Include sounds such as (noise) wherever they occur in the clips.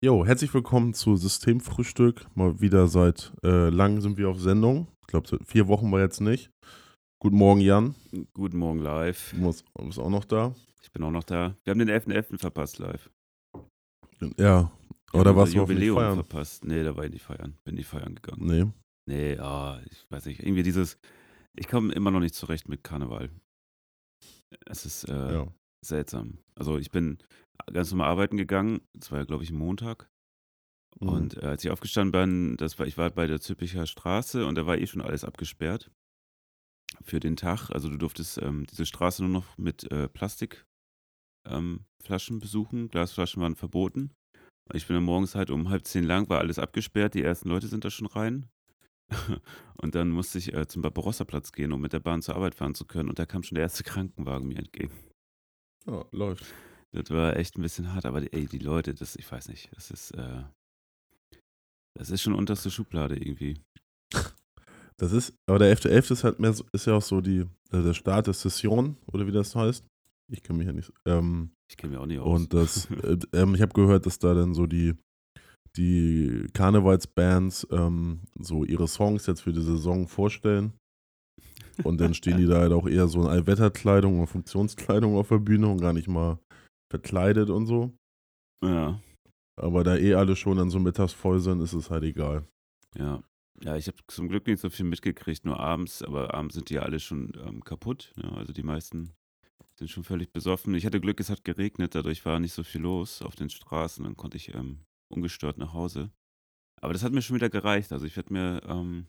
Jo, herzlich willkommen zu Systemfrühstück. Mal wieder seit äh, langem sind wir auf Sendung. Ich glaube, vier Wochen war jetzt nicht. Guten Morgen, Jan. Guten Morgen, live. Du musst, bist auch noch da. Ich bin auch noch da. Wir haben den 11.11. .11. verpasst, live. Ja. Oder warst du nicht feiern? verpasst? Nee, da war ich nicht feiern. Bin nicht feiern gegangen. Nee. Nee, ah, ich weiß nicht. Irgendwie dieses, ich komme immer noch nicht zurecht mit Karneval. Es ist äh, ja. seltsam. Also ich bin ganz normal arbeiten gegangen. Das war ja, glaube ich, Montag. Mhm. Und äh, als ich aufgestanden bin, das war, ich war bei der Züppicher Straße und da war eh schon alles abgesperrt für den Tag. Also du durftest ähm, diese Straße nur noch mit äh, Plastikflaschen ähm, besuchen. Glasflaschen waren verboten. Ich bin dann morgens halt um halb zehn lang, war alles abgesperrt. Die ersten Leute sind da schon rein. (laughs) und dann musste ich äh, zum Barbarossa-Platz gehen, um mit der Bahn zur Arbeit fahren zu können. Und da kam schon der erste Krankenwagen mir entgegen. Ja, läuft. Das war echt ein bisschen hart, aber ey, die Leute, das, ich weiß nicht, das ist, äh, das ist schon unterste Schublade irgendwie. Das ist, aber der 11.11. .11. ist halt mehr, ist ja auch so die, äh, der Start der Session, oder wie das heißt. Ich kenne mich ja nicht. Ähm, ich kenne mich auch nicht aus. Und das, (laughs) äh, ähm, ich habe gehört, dass da dann so die, die Karnevalsbands ähm, so ihre Songs jetzt für die Saison vorstellen. Und dann stehen die da halt auch eher so in Allwetterkleidung oder Funktionskleidung auf der Bühne und gar nicht mal verkleidet und so. Ja. Aber da eh alle schon dann so mittags voll sind, ist es halt egal. Ja. Ja, ich habe zum Glück nicht so viel mitgekriegt, nur abends, aber abends sind die ja alle schon ähm, kaputt. Ja, also die meisten sind schon völlig besoffen. Ich hatte Glück, es hat geregnet, dadurch war nicht so viel los auf den Straßen, dann konnte ich ähm, ungestört nach Hause. Aber das hat mir schon wieder gereicht. Also ich werde mir ähm,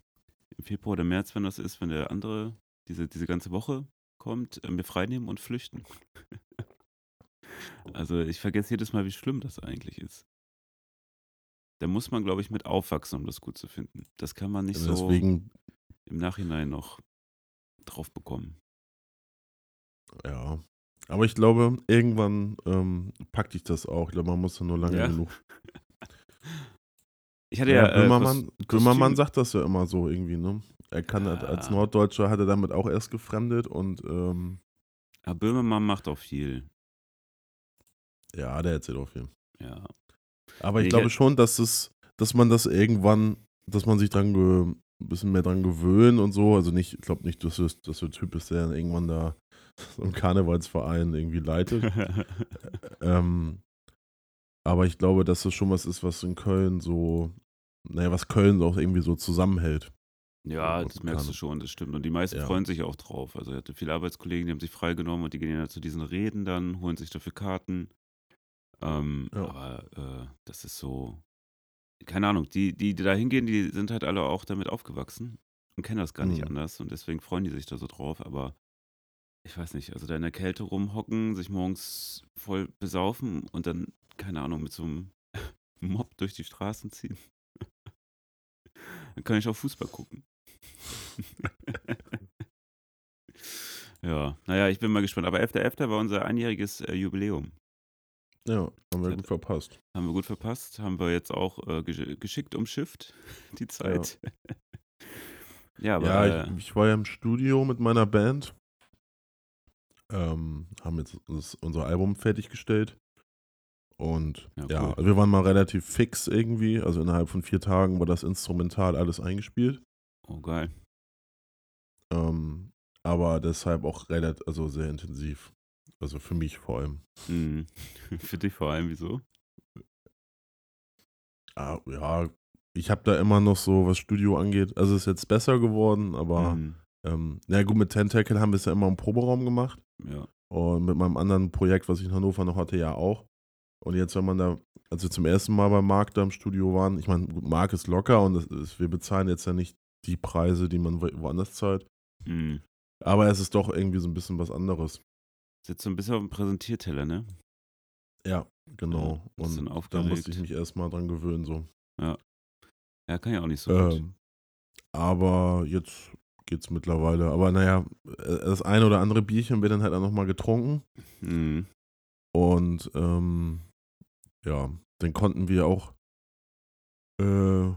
im Februar oder März, wenn das ist, wenn der andere diese, diese ganze Woche kommt, äh, mir freinehmen und flüchten. (laughs) also ich vergesse jedes Mal, wie schlimm das eigentlich ist. Da muss man, glaube ich, mit aufwachsen, um das gut zu finden. Das kann man nicht ja, so im Nachhinein noch drauf bekommen. Ja. Aber ich glaube, irgendwann ähm, packt dich das auch. Ich glaube, man muss ja nur lange ja. genug. (laughs) Ich hatte ja. ja Böhmermann, äh, Böhmermann sagt das ja immer so irgendwie, ne? Er kann ja. als Norddeutscher hat er damit auch erst gefremdet und. Ähm, ja, Böhmermann macht auch viel. Ja, der erzählt auch viel. Ja. Aber ich, ich glaube schon, dass es, dass man das irgendwann, dass man sich dran ein bisschen mehr dran gewöhnt und so. Also nicht, ich glaube nicht, dass du, dass du der Typ bist, der dann irgendwann da (laughs) so einen Karnevalsverein irgendwie leitet. (laughs) ähm, aber ich glaube, dass das schon was ist, was in Köln so, naja, was Köln auch irgendwie so zusammenhält. Ja, das merkst du schon, das stimmt. Und die meisten ja. freuen sich auch drauf. Also, ich hatte viele Arbeitskollegen, die haben sich freigenommen und die gehen ja zu diesen Reden dann, holen sich dafür Karten. Ähm, ja. Aber äh, das ist so, keine Ahnung, die, die, die da hingehen, die sind halt alle auch damit aufgewachsen und kennen das gar nicht mhm. anders und deswegen freuen die sich da so drauf. Aber ich weiß nicht, also da in der Kälte rumhocken, sich morgens voll besaufen und dann, keine Ahnung, mit so einem (laughs) Mob durch die Straßen ziehen. dann kann ich auch Fußball gucken. (laughs) ja, naja, ich bin mal gespannt. Aber 11.11. .11. war unser einjähriges äh, Jubiläum. Ja, haben wir gut verpasst. Haben wir gut verpasst. Haben wir jetzt auch äh, geschickt umschifft, (laughs) die Zeit. Ja, (laughs) ja aber. Ja, ich, äh ich, war ja im Studio mit meiner Band. Ähm, haben jetzt unser Album fertiggestellt. Und ja, ja cool. wir waren mal relativ fix irgendwie. Also innerhalb von vier Tagen war das instrumental alles eingespielt. Oh, geil. Ähm, aber deshalb auch relativ, also sehr intensiv. Also für mich vor allem. Mhm. (laughs) für dich vor allem, wieso? Ah, ja, ich habe da immer noch so, was Studio angeht, also ist jetzt besser geworden, aber mhm. ähm, na gut, mit Tentacle haben wir es ja immer im Proberaum gemacht. Ja. Und mit meinem anderen Projekt, was ich in Hannover noch hatte, ja auch. Und jetzt, wenn man da, als wir zum ersten Mal bei Marc da im Studio waren, ich meine, Marc ist locker und ist, wir bezahlen jetzt ja nicht die Preise, die man woanders zahlt. Mhm. Aber es ist doch irgendwie so ein bisschen was anderes. Sitzt so ein bisschen auf dem Präsentierteller, ne? Ja, genau. Ja, und da musste ich mich erstmal dran gewöhnen, so. Ja. Ja, kann ja auch nicht so ähm, gut. Aber jetzt geht's mittlerweile. Aber naja, äh, das eine oder andere Bierchen wird dann halt auch nochmal getrunken. Mhm. Und ähm, ja, dann konnten wir auch äh,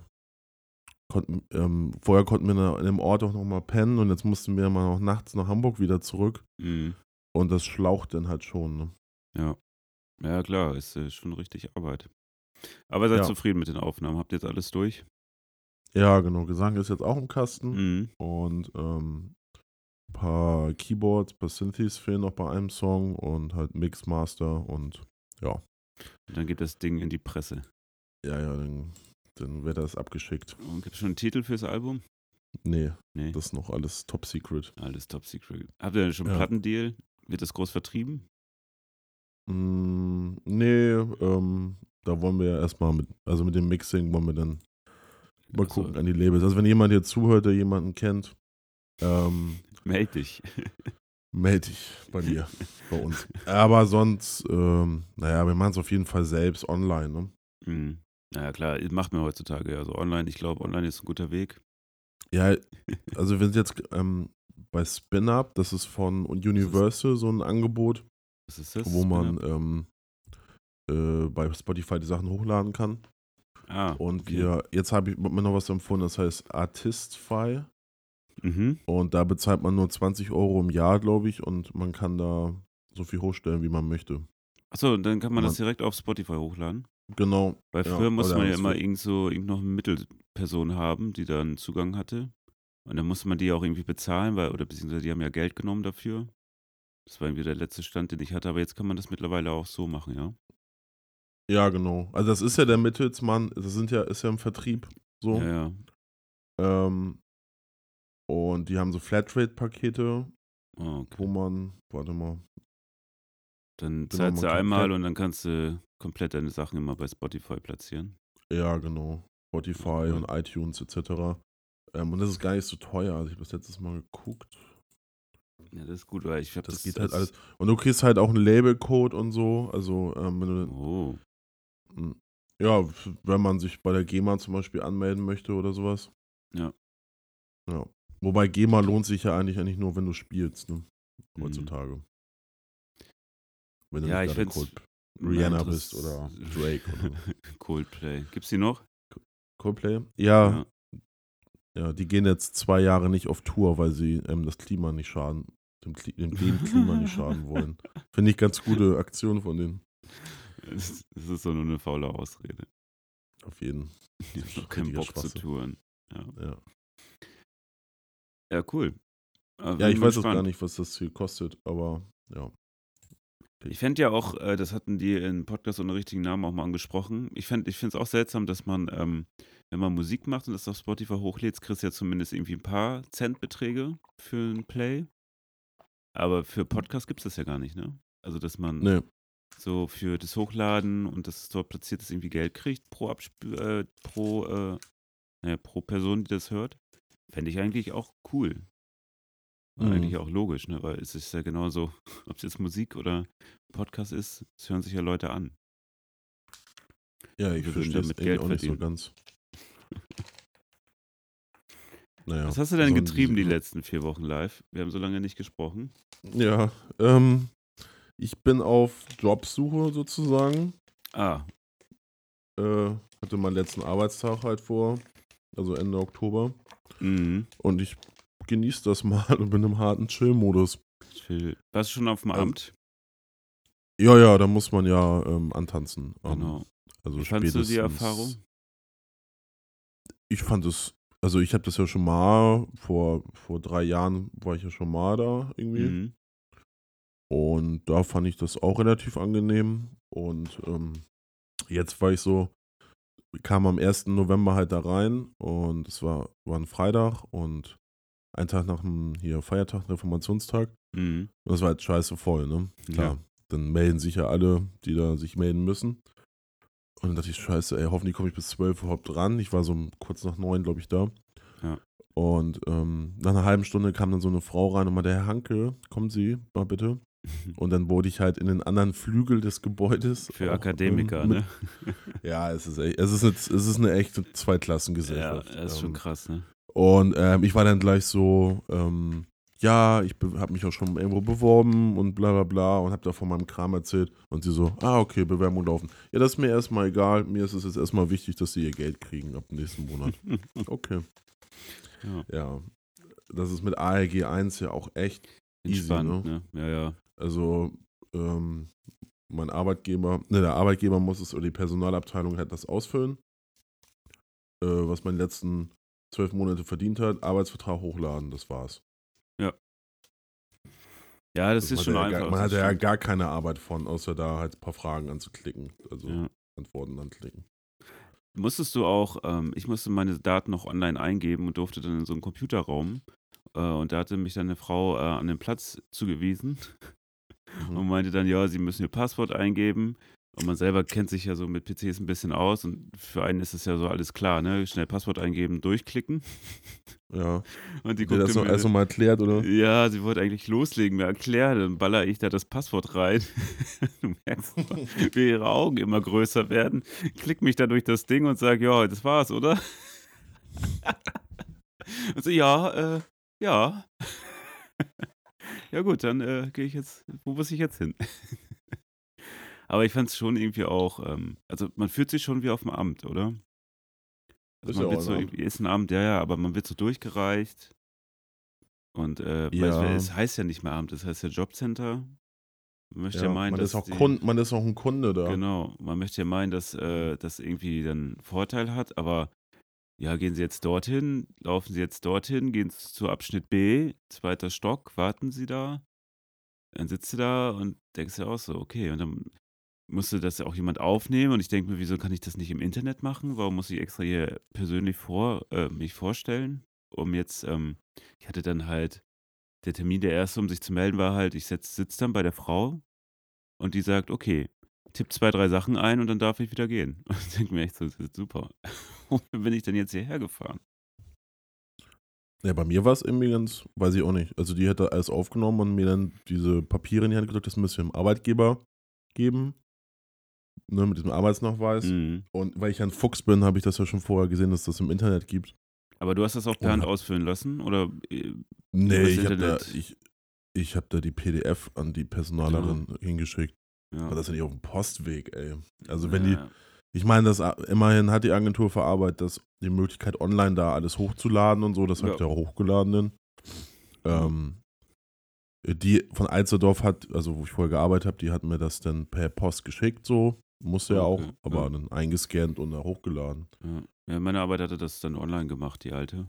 konnten, ähm, vorher konnten wir in dem Ort auch nochmal pennen und jetzt mussten wir mal noch nachts nach Hamburg wieder zurück. Mhm. Und das schlaucht dann halt schon, ne? Ja. Ja, klar, ist äh, schon richtig Arbeit. Aber seid Ja. zufrieden mit den Aufnahmen? Habt ihr jetzt alles durch? Ja, genau. Gesang ist jetzt auch im Kasten. Mhm. Und ähm, ein paar Keyboards, ein paar Synthes fehlen noch bei einem Song und halt Mixmaster und ja. Und dann geht das Ding in die Presse. Ja, ja, dann, dann wird das abgeschickt. Und gibt es schon einen Titel fürs Album? Nee, Nee. das ist noch alles top secret. Alles top secret. Habt ihr denn schon einen Ja. Plattendeal? Wird das groß vertrieben? Mm, nee, ähm, da wollen wir ja erstmal mit, also mit dem Mixing wollen wir dann mal Ach so. gucken an die Labels. Also wenn jemand hier zuhört, der jemanden kennt, ähm, Meld dich. melde dich bei (laughs) mir, bei uns. Aber sonst, ähm, naja, wir machen es auf jeden Fall selbst online, ne? Mhm. Naja, klar, macht man heutzutage. Also online, ich glaube, online ist ein guter Weg. Ja, also wir sind jetzt ähm, bei Spin Up, das ist von Universal so ein Angebot, das? wo man ähm, äh, bei Spotify die Sachen hochladen kann. ah, Und okay. wir, jetzt habe ich mir noch was empfohlen, das heißt Artistfy. Mhm. Und da bezahlt man nur 20 Euro im Jahr, glaube ich, und man kann da so viel hochstellen, wie man möchte. Achso, und dann kann man das Man- direkt auf Spotify hochladen. Genau. Weil Ja, früher musste oder man ja immer irgend so irgend noch eine Mittelperson haben, die dann Zugang hatte. Und dann musste man die auch irgendwie bezahlen, weil, oder beziehungsweise die haben ja Geld genommen dafür. Das war irgendwie der letzte Stand, den ich hatte, aber jetzt kann man das mittlerweile auch so machen, ja. Ja, genau. Also das ist ja der Mittelsmann, das sind ja, ist ja im Vertrieb so. Ja, ja. Ähm, und die haben so Flatrate-Pakete, Oh, okay. wo man, warte mal, Dann Genau, zahlst du einmal und dann kannst du komplett deine Sachen immer bei Spotify platzieren. ja, genau, Spotify cool. und iTunes etc. Ähm, und das ist gar nicht so teuer. Also ich habe das letztes Mal geguckt. Ja, das ist gut, weil ich habe Das, das, geht halt alles. Und du kriegst halt auch einen Labelcode und so. Also, ähm, wenn du, Oh, m, ja, wenn man sich bei der GEMA zum Beispiel anmelden möchte oder sowas. Ja. Ja. Wobei GEMA lohnt sich ja eigentlich, eigentlich nur, wenn du spielst, ne? Mhm. Heutzutage. Wenn du Ja, nicht ich Cold, Rihanna Na, bist oder Drake oder so. (laughs) Coldplay. Gibt's die noch? Coldplay? Ja, ja, die gehen jetzt zwei Jahre nicht auf Tour, weil sie ähm, das Klima nicht schaden, dem, Kli dem, Klima nicht schaden (laughs) wollen. Finde ich ganz gute Aktion von denen. Das das ist so nur eine faule Ausrede. Auf jeden. Ich habe keinen richtiger Bock zu Schwachsinn. touren. Ja, Ja, cool. Äh, ja ich weiß auch gar nicht, was das hier kostet, aber ja. Ich fände ja auch, äh, das hatten die im Podcast ohne richtigen Namen auch mal angesprochen. Ich finde ich es auch seltsam, dass man, ähm, wenn man Musik macht und das auf Spotify hochlädt, kriegst du ja zumindest irgendwie ein paar Centbeträge für ein Play. Aber für Podcast gibt es das ja gar nicht, ne? Also, dass man Nee, so für das Hochladen und das dort platziert ist, irgendwie Geld kriegt pro, Absp äh, pro, äh, naja, pro Person, die das hört. Fände ich eigentlich auch cool. Mhm. Eigentlich auch logisch, ne? weil es ist ja genauso, (laughs) ob es jetzt Musik oder Podcast ist, es hören sich ja Leute an. ja, ich verstehe damit Geld auch nicht so verdienen. ganz. (laughs) Naja. Was hast du denn so ein- getrieben die letzten vier Wochen live? Wir haben so lange nicht gesprochen. Ja, ähm, ich bin auf Jobsuche sozusagen. Ah, Äh, hatte meinen letzten Arbeitstag halt vor, also Ende Oktober. mhm. Und ich genieße das mal (laughs) und bin im harten Chill-Modus. Chill. Warst du schon auf dem Ähm, Amt? Ja, ja, da muss man ja ähm, antanzen. Ähm, Genau. Also Wie fandest du die Erfahrung? Ich fand es, also ich habe das ja schon mal, vor, vor drei Jahren war ich ja schon mal da irgendwie. Mhm. Und da fand ich das auch relativ angenehm. Und ähm, jetzt war ich so, kam am 1. November halt da rein und es war, war ein Freitag und ein Tag nach dem hier Feiertag, Reformationstag. Mhm. Und das war halt scheiße voll, ne? Klar. Ja. Dann melden sich ja alle, die da sich melden müssen. Und dann dachte ich, scheiße, ey, hoffentlich komme ich bis 12 Uhr überhaupt dran. Ich war so kurz nach neun, glaube ich, da. Ja. Und ähm, nach einer halben Stunde kam dann so eine Frau rein und meinte, Herr Hanke, kommen Sie mal bitte. (laughs) Und dann wurde ich halt in den anderen Flügel des Gebäudes. (laughs) Für auch, Akademiker, ähm, mit- ne? (laughs) Ja, es ist, echt, es, ist eine, es ist eine echte Ja, Zweiklassengesellschaft. das ist schon Ähm, krass, ne? Und ähm, ich war dann gleich so, ähm, ja, ich habe mich auch schon irgendwo beworben und bla bla bla und habe da von meinem Kram erzählt. Und sie so, ah, okay, Bewerbung laufen. Ja, das ist mir erstmal egal. Mir ist es jetzt erstmal wichtig, dass sie ihr Geld kriegen ab nächsten Monat. (laughs) Okay. Ja. Ja. Das ist mit ALG 1 ja auch echt easy, Entspannt, ne? Ja, ja. also, ähm, mein Arbeitgeber, ne, der Arbeitgeber muss es oder die Personalabteilung hat das ausfüllen, äh, was die letzten zwölf Monate verdient hat, Arbeitsvertrag hochladen, das war's. Ja. Ja, das, das ist schon ja einfach. Gar, man hatte ja gar keine Arbeit von, außer da halt ein paar Fragen anzuklicken, also Ja. Antworten anklicken. Musstest du auch, ähm, ich musste meine Daten noch online eingeben und durfte dann in so einen Computerraum. Äh, und da hatte mich dann eine Frau äh, an den Platz zugewiesen Mhm. und meinte dann, ja, sie müssen ihr Passwort eingeben. Und man selber kennt sich ja so mit PCs ein bisschen aus und für einen ist es ja so alles klar, ne? Schnell Passwort eingeben, durchklicken. Ja. (laughs) Und die Dir das noch erst nochmal erklärt, oder? ja, sie wollte eigentlich loslegen, mir erklären, dann baller ich da das Passwort rein. (laughs) du merkst, wie ihre Augen immer größer werden. Klick mich da durch das Ding und sag, ja, das war's, oder? (laughs) und so, ja, äh, ja. ja gut, dann äh, gehe ich jetzt, wo muss ich jetzt hin? Aber ich fand es schon irgendwie auch, ähm, also man fühlt sich schon wie auf dem Amt, oder? Ist Also ja man wird auch so, irgendwie- ist ein Amt, ja, ja, aber man wird so durchgereicht. Und äh, Ja. es, heißt ja nicht mehr Amt, es heißt ja Jobcenter. Man möchte ja, Ja, meinen, man, dass ist auch die, Kunde, man ist auch ein Kunde da. Genau, man möchte ja meinen, dass äh, das irgendwie dann Vorteil hat, aber ja, gehen Sie jetzt dorthin, laufen Sie jetzt dorthin, gehen Sie zu Abschnitt B, zweiter Stock, warten Sie da. Dann sitzt du da und denkst dir auch so, okay, und dann musste das ja auch jemand aufnehmen und ich denke mir, wieso kann ich das nicht im Internet machen? Warum muss ich extra hier persönlich vor, äh, mich vorstellen? Um jetzt, ähm, ich hatte dann halt, der Termin, der erste, um sich zu melden, war halt, ich sitze dann bei der Frau und die sagt, okay, tipp zwei, drei Sachen ein und dann darf ich wieder gehen. Und (laughs) ich denke mir echt so, das ist super. (laughs) Wofür bin ich denn jetzt hierher gefahren? Ja, bei mir war es irgendwie ganz, weiß ich auch nicht. Also die hätte alles aufgenommen und mir dann diese Papiere in die Hand gedrückt, das müsst ihr dem Arbeitgeber geben. Ne, mit diesem Arbeitsnachweis. Mhm. Und weil ich ein Fuchs bin, habe ich das ja schon vorher gesehen, dass das im Internet gibt. Aber du hast das auch per Hand ausfüllen lassen? Oder äh, Nee, ich habe da, ich, ich hab da die PDF an die Personalerin hingeschickt. ja. Aber das ist ja nicht auf dem Postweg, ey. Also wenn ja, die, ich meine, das immerhin hat die Agentur für Arbeit das, die Möglichkeit, online da alles hochzuladen und so. Das Ja. hat ja auch hochgeladen. Ähm, die von Alsterdorf hat, also wo ich vorher gearbeitet habe, die hat mir das dann per Post geschickt, so. Musste ja Okay, auch, aber ja. dann eingescannt und da hochgeladen. Ja. ja, meine Arbeit hatte das dann online gemacht, die alte.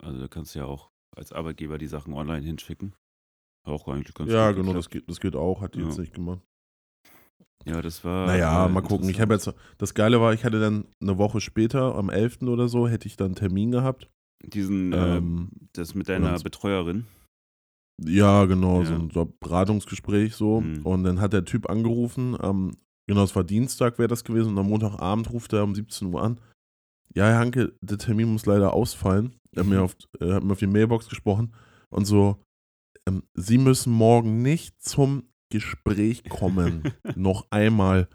Also da kannst du ja auch als Arbeitgeber die Sachen online hinschicken. Auch eigentlich ganz ja, genau, das geht, das geht auch, hat die Ja. jetzt nicht gemacht. Ja, das war. Naja, mal gucken. Ich habe jetzt, das Geile war, ich hatte dann eine Woche später, am 11. oder so, hätte ich dann einen Termin gehabt. Diesen, Ähm, äh, das mit deiner Betreuerin. Ja, genau, so Ja. ein so Beratungsgespräch so. Mhm. Und dann hat der Typ angerufen, ähm, genau, es war Dienstag wäre das gewesen und am Montagabend ruft er um 17 Uhr an. Ja, Herr Hanke, der Termin muss leider ausfallen. Er hat mir auf, er hat mir auf die Mailbox gesprochen und so, ähm, Sie müssen morgen nicht zum Gespräch kommen. (laughs) Noch einmal.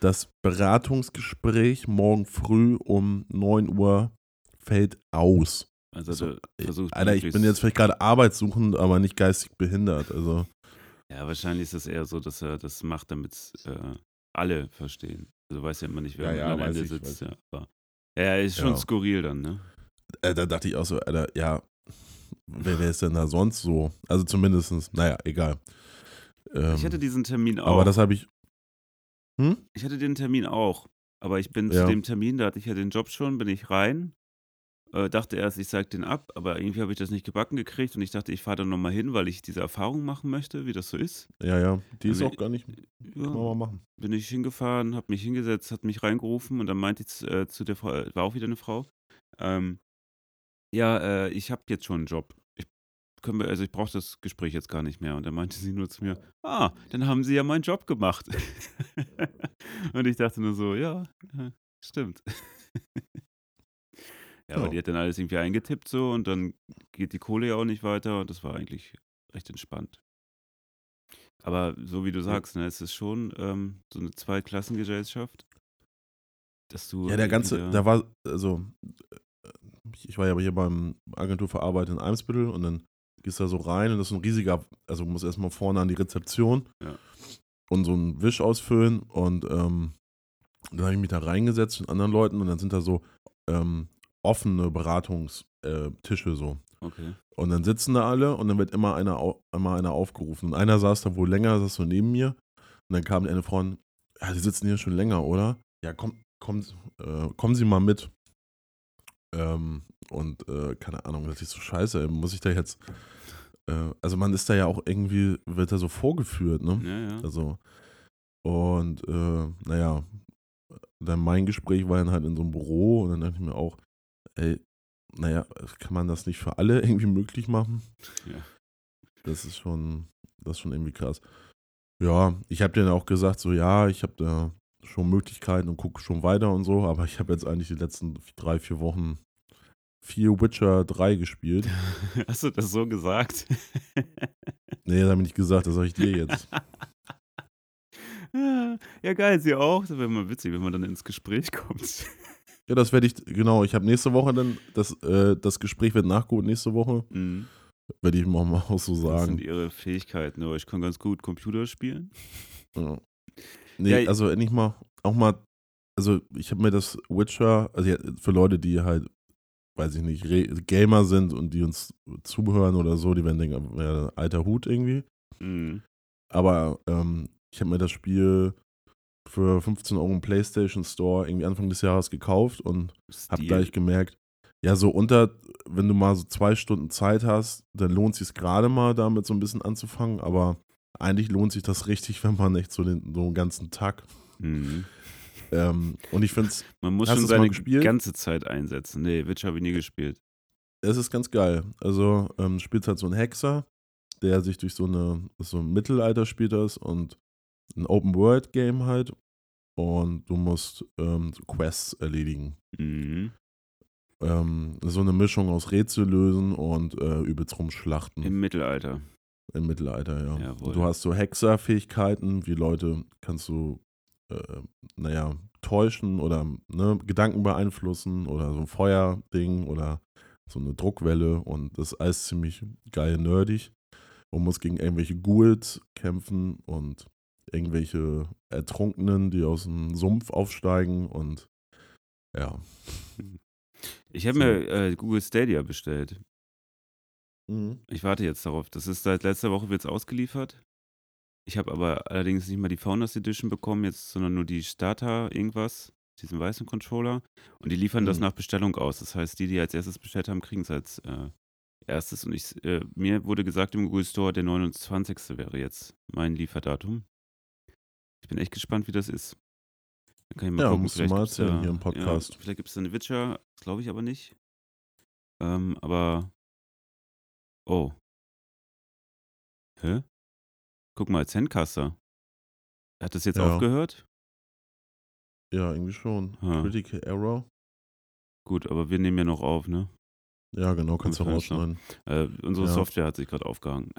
Das Beratungsgespräch morgen früh um 9 Uhr fällt aus. Also, So, der versucht. Alter, ich bin jetzt vielleicht gerade arbeitssuchend, aber nicht geistig behindert. Also, Ja, wahrscheinlich ist es eher so, dass er das macht, damit äh, alle verstehen. Also weiß ja immer nicht, wer Ja, am ja, weiß Ende ich, sitzt. Ja, aber, ja, ist schon Ja. skurril dann, ne? äh, da dachte ich auch so, Alter, ja, wer, wer ist denn da sonst so? Also zumindestens, naja, egal. Ähm, ich hatte diesen Termin auch. aber das habe ich. Hm? Ich hatte den Termin auch. Aber ich bin zu Ja. dem Termin, da hatte ich ja den Job schon, bin ich rein. Äh, dachte erst, ich sag den ab, aber irgendwie habe ich das nicht gebacken gekriegt und ich dachte, ich fahre da nochmal hin, weil ich diese Erfahrung machen möchte, wie das so ist. Ja, ja, die ist auch gar nicht. Kann man mal Ja, machen. bin ich hingefahren, habe mich hingesetzt, hat mich reingerufen und dann meinte ich zu- äh, zu der Frau, äh, war auch wieder eine Frau, ähm, ja, äh, ich habe jetzt schon einen Job. Ich, wir, also ich brauche das Gespräch jetzt gar nicht mehr. Und dann meinte sie nur zu mir, ah, dann haben Sie ja meinen Job gemacht. (laughs) und ich dachte nur so, ja, ja, stimmt. (laughs) ja, aber Ja. die hat dann alles irgendwie eingetippt so und dann geht die Kohle ja auch nicht weiter und das war eigentlich recht entspannt. Aber so wie du sagst, ne, es ist schon ähm, so eine Zweiklassengesellschaft, dass du Ja, der ganze, da war, also, ich war ja hier beim Agentur für Arbeit in Eimsbüttel und dann gehst du da so rein und das ist ein riesiger, also du musst erstmal vorne an die Rezeption Ja. und so einen Wisch ausfüllen und ähm, dann habe ich mich da reingesetzt mit anderen Leuten und dann sind da so ähm, offene Beratungstische äh, so. Okay. Und dann sitzen da alle und dann wird immer einer, immer einer aufgerufen. Und einer saß da wohl länger, saß so neben mir. Und dann kam eine Frau, ja, die sitzen hier schon länger, oder? Ja, komm, komm, äh, kommen Sie mal mit. Ähm, und äh, keine Ahnung, das ist so scheiße, muss ich da jetzt. Äh, also man ist da ja auch irgendwie, wird da so vorgeführt, ne? Ja, ja. Also, und äh, naja, dann mein Gespräch war dann halt in so einem Büro und dann dachte ich mir auch, ey, naja, kann man das nicht für alle (laughs) irgendwie möglich machen? Ja. Das ist schon, das ist schon irgendwie krass. Ja, ich habe denen auch gesagt, so ja, ich habe da schon Möglichkeiten und gucke schon weiter und so, aber ich habe jetzt eigentlich die letzten drei, vier Wochen vier Witcher 3 gespielt. (laughs) Hast du das so gesagt? (laughs) nee, das habe ich nicht gesagt, das sage ich dir jetzt. ja, geil, sie auch. Das wäre mal witzig, wenn man dann ins Gespräch kommt. Ja, das werde ich, genau, ich habe nächste Woche dann, das, äh, das Gespräch wird nachgeholt nächste Woche. Mhm. Werde ich mal auch so sagen. Das sind ihre Fähigkeiten, aber ich kann ganz gut Computer spielen. Ja. Nee, ja, also endlich mal, auch mal, also ich habe mir das Witcher, also für Leute, die halt, weiß ich nicht, Re Gamer sind und die uns zuhören oder so, die werden denken, alter Hut irgendwie. Mhm. Aber ähm, ich habe mir das Spiel für 15 Euro im PlayStation Store irgendwie Anfang des Jahres gekauft und habe gleich gemerkt, ja, so unter, wenn du mal so zwei Stunden Zeit hast, dann lohnt sich gerade mal damit so ein bisschen anzufangen, aber eigentlich lohnt sich das richtig, (laughs) wenn man echt so den, so einen ganzen Tag. Mhm. Ähm, und ich finde es. Man muss schon seine ganze Zeit einsetzen. Nee, Witcher habe ich nie gespielt. Es ist ganz geil. Also, ähm, spielt halt so ein Hexer, der sich durch so eine, so ein Mittelalter spielt das und ein Open-World-Game halt. Und du musst ähm, Quests erledigen. Mhm. Ähm, so eine Mischung aus Rätsel lösen und äh, übelst rumschlachten. Im Mittelalter. Im Mittelalter, ja. Jawohl. Du hast so Hexer-Fähigkeiten, wie Leute kannst du, äh, naja, täuschen oder ne, Gedanken beeinflussen oder so ein Feuerding oder so eine Druckwelle und das ist alles ziemlich geil nerdig und muss gegen irgendwelche Ghouls kämpfen und irgendwelche Ertrunkenen, die aus dem Sumpf aufsteigen und ja. Ich habe so. mir äh, Google Stadia bestellt. Mhm. Ich warte jetzt darauf. Das ist seit letzter Woche wird es ausgeliefert. Ich habe aber allerdings nicht mal die Founders Edition bekommen, jetzt, sondern nur die Starter irgendwas, diesen weißen Controller. Und die liefern mhm. das nach Bestellung aus. Das heißt, die, die als erstes bestellt haben, kriegen es als äh, erstes. Und ich, äh, mir wurde gesagt im Google Store, der 29. wäre jetzt mein Lieferdatum. Ich bin echt gespannt, wie das ist. Dann kann ich mal ja, gucken. musst du mal erzählen da, hier im Podcast. Ja, vielleicht gibt es da eine Witcher, das glaube ich aber nicht. Ähm, aber. Oh. Hä? Guck mal, Zencaster. Hat das jetzt ja. aufgehört? Ja, irgendwie schon. Ha. Critical Error. Gut, aber wir nehmen ja noch auf, ne? Ja, genau, kannst du rausschneiden. Äh, unsere ja. Software hat sich gerade aufgehangen.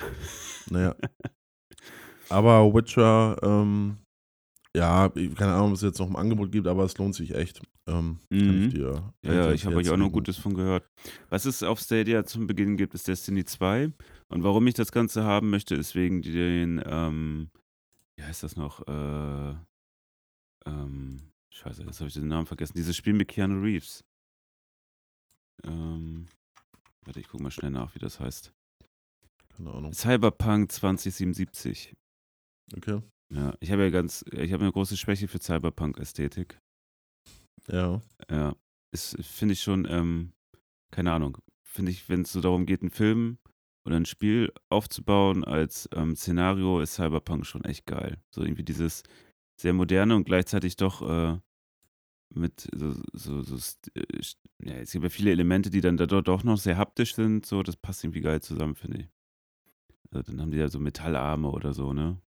Naja. (laughs) Aber Witcher, ähm, ja, keine Ahnung, ob es jetzt noch ein Angebot gibt, aber es lohnt sich echt. Ähm, mhm. Kann ich dir. Ja, ja ich habe euch auch noch Gutes von gehört. Was es auf Stadia zum Beginn gibt, ist Destiny 2. Und warum ich das Ganze haben möchte, ist wegen den, ähm, wie heißt das noch? Äh, ähm, scheiße, jetzt habe ich den Namen vergessen. Dieses Spiel mit Keanu Reeves. Ähm, warte, ich gucke mal schnell nach, wie das heißt. Keine Ahnung. Cyberpunk 2077. Okay. Ja, ich habe ja ganz, ich habe eine große Schwäche für Cyberpunk-Ästhetik. Ja. Ja. Ist, finde ich schon, ähm, keine Ahnung, finde ich, wenn es so darum geht, einen Film oder ein Spiel aufzubauen als ähm, Szenario, ist Cyberpunk schon echt geil. So irgendwie dieses sehr moderne und gleichzeitig doch äh, mit so, so, so äh, ja, es gibt ja viele Elemente, die dann da doch noch sehr haptisch sind, so, das passt irgendwie geil zusammen, finde ich. Also dann haben die ja so Metallarme oder so, ne?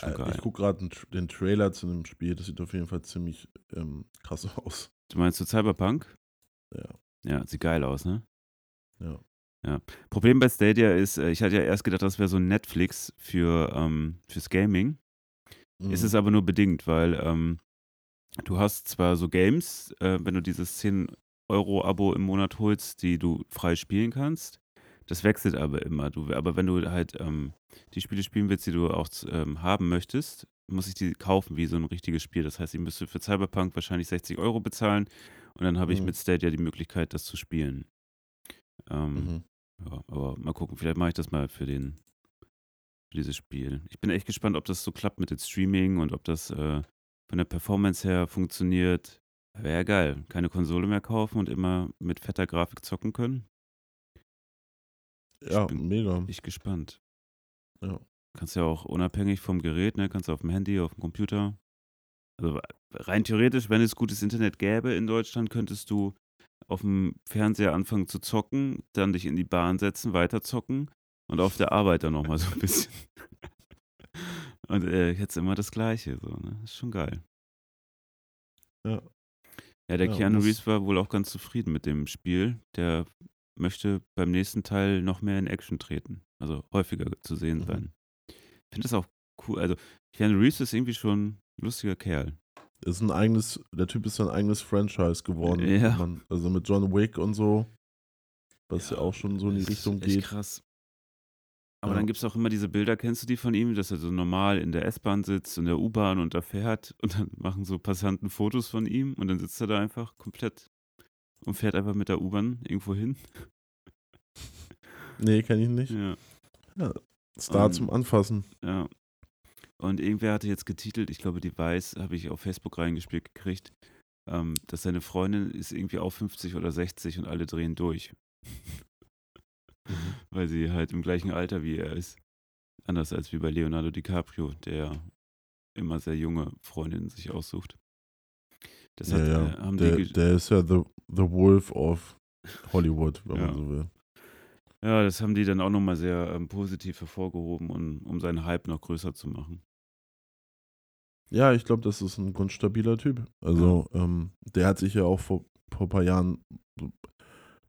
Schon äh, geil. Ich gucke gerade den Trailer zu dem Spiel, das sieht auf jeden Fall ziemlich ähm, krass (laughs) aus. Du meinst du Cyberpunk? Ja. Ja, sieht geil aus, ne? Ja. Ja. Problem bei Stadia ist, äh, ich hatte ja erst gedacht, das wäre so ein Netflix für, ähm, fürs Gaming. Mhm. Ist es aber nur bedingt, weil ähm, du hast zwar so Games, äh, wenn du dieses 10 Euro Abo im Monat holst, die du frei spielen kannst. Das wechselt aber immer. Du, aber wenn du halt ähm, die Spiele spielen willst, die du auch ähm, haben möchtest, muss ich die kaufen wie so ein richtiges Spiel. Das heißt, ich müsste für Cyberpunk wahrscheinlich 60 Euro bezahlen und dann habe ich mhm. mit Stadia die Möglichkeit, das zu spielen. Ähm, mhm. ja, aber mal gucken, vielleicht mache ich das mal für den für dieses Spiel. Ich bin echt gespannt, ob das so klappt mit dem Streaming und ob das äh, von der Performance her funktioniert. Wäre ja geil. Keine Konsole mehr kaufen und immer mit fetter Grafik zocken können. Ja, bin mega. Ich gespannt. Ja. Kannst ja auch unabhängig vom Gerät, ne? Kannst du auf dem Handy, auf dem Computer. Also rein theoretisch, wenn es gutes Internet gäbe in Deutschland, könntest du auf dem Fernseher anfangen zu zocken, dann dich in die Bahn setzen, weiter zocken und auf der Arbeit dann nochmal so ein bisschen. (laughs) und äh, jetzt immer das Gleiche, so, ne? Ist schon geil. Ja. Ja, der ja, Keanu Reeves war wohl auch ganz zufrieden mit dem Spiel. Der möchte beim nächsten Teil noch mehr in Action treten. Also häufiger zu sehen mhm. sein. Ich finde das auch cool. Also, Keanu Reeves ist irgendwie schon ein lustiger Kerl. Ist ein eigenes, der Typ ist ein eigenes Franchise geworden. Ja. Man, also mit John Wick und so, was ja, ja auch schon so in die Richtung geht. krass. Aber ja. dann gibt es auch immer diese Bilder, kennst du die von ihm, dass er so normal in der S-Bahn sitzt, in der U-Bahn und da fährt und dann (laughs) machen so Passanten Fotos von ihm und dann sitzt er da einfach komplett und fährt einfach mit der U-Bahn irgendwo hin. Nee, kenne ich nicht. Ja. ja Star um, zum Anfassen. Ja. Und irgendwer hatte jetzt getitelt, ich glaube, die Weiß habe ich auf Facebook reingespielt gekriegt, ähm, dass seine Freundin ist irgendwie auch 50 oder 60 und alle drehen durch. Mhm. Weil sie halt im gleichen Alter wie er ist. Anders als wie bei Leonardo DiCaprio, der immer sehr junge Freundinnen sich aussucht. Das ja, hat, ja. Äh, der, der, ist ja the, the Wolf of Hollywood, wenn ja. man so will. Ja, das haben die dann auch nochmal sehr ähm, positiv hervorgehoben, um, um seinen Hype noch größer zu machen. Ja, ich glaube, das ist ein grundstabiler Typ. Also, ja. ähm, der hat sich ja auch vor, vor ein paar Jahren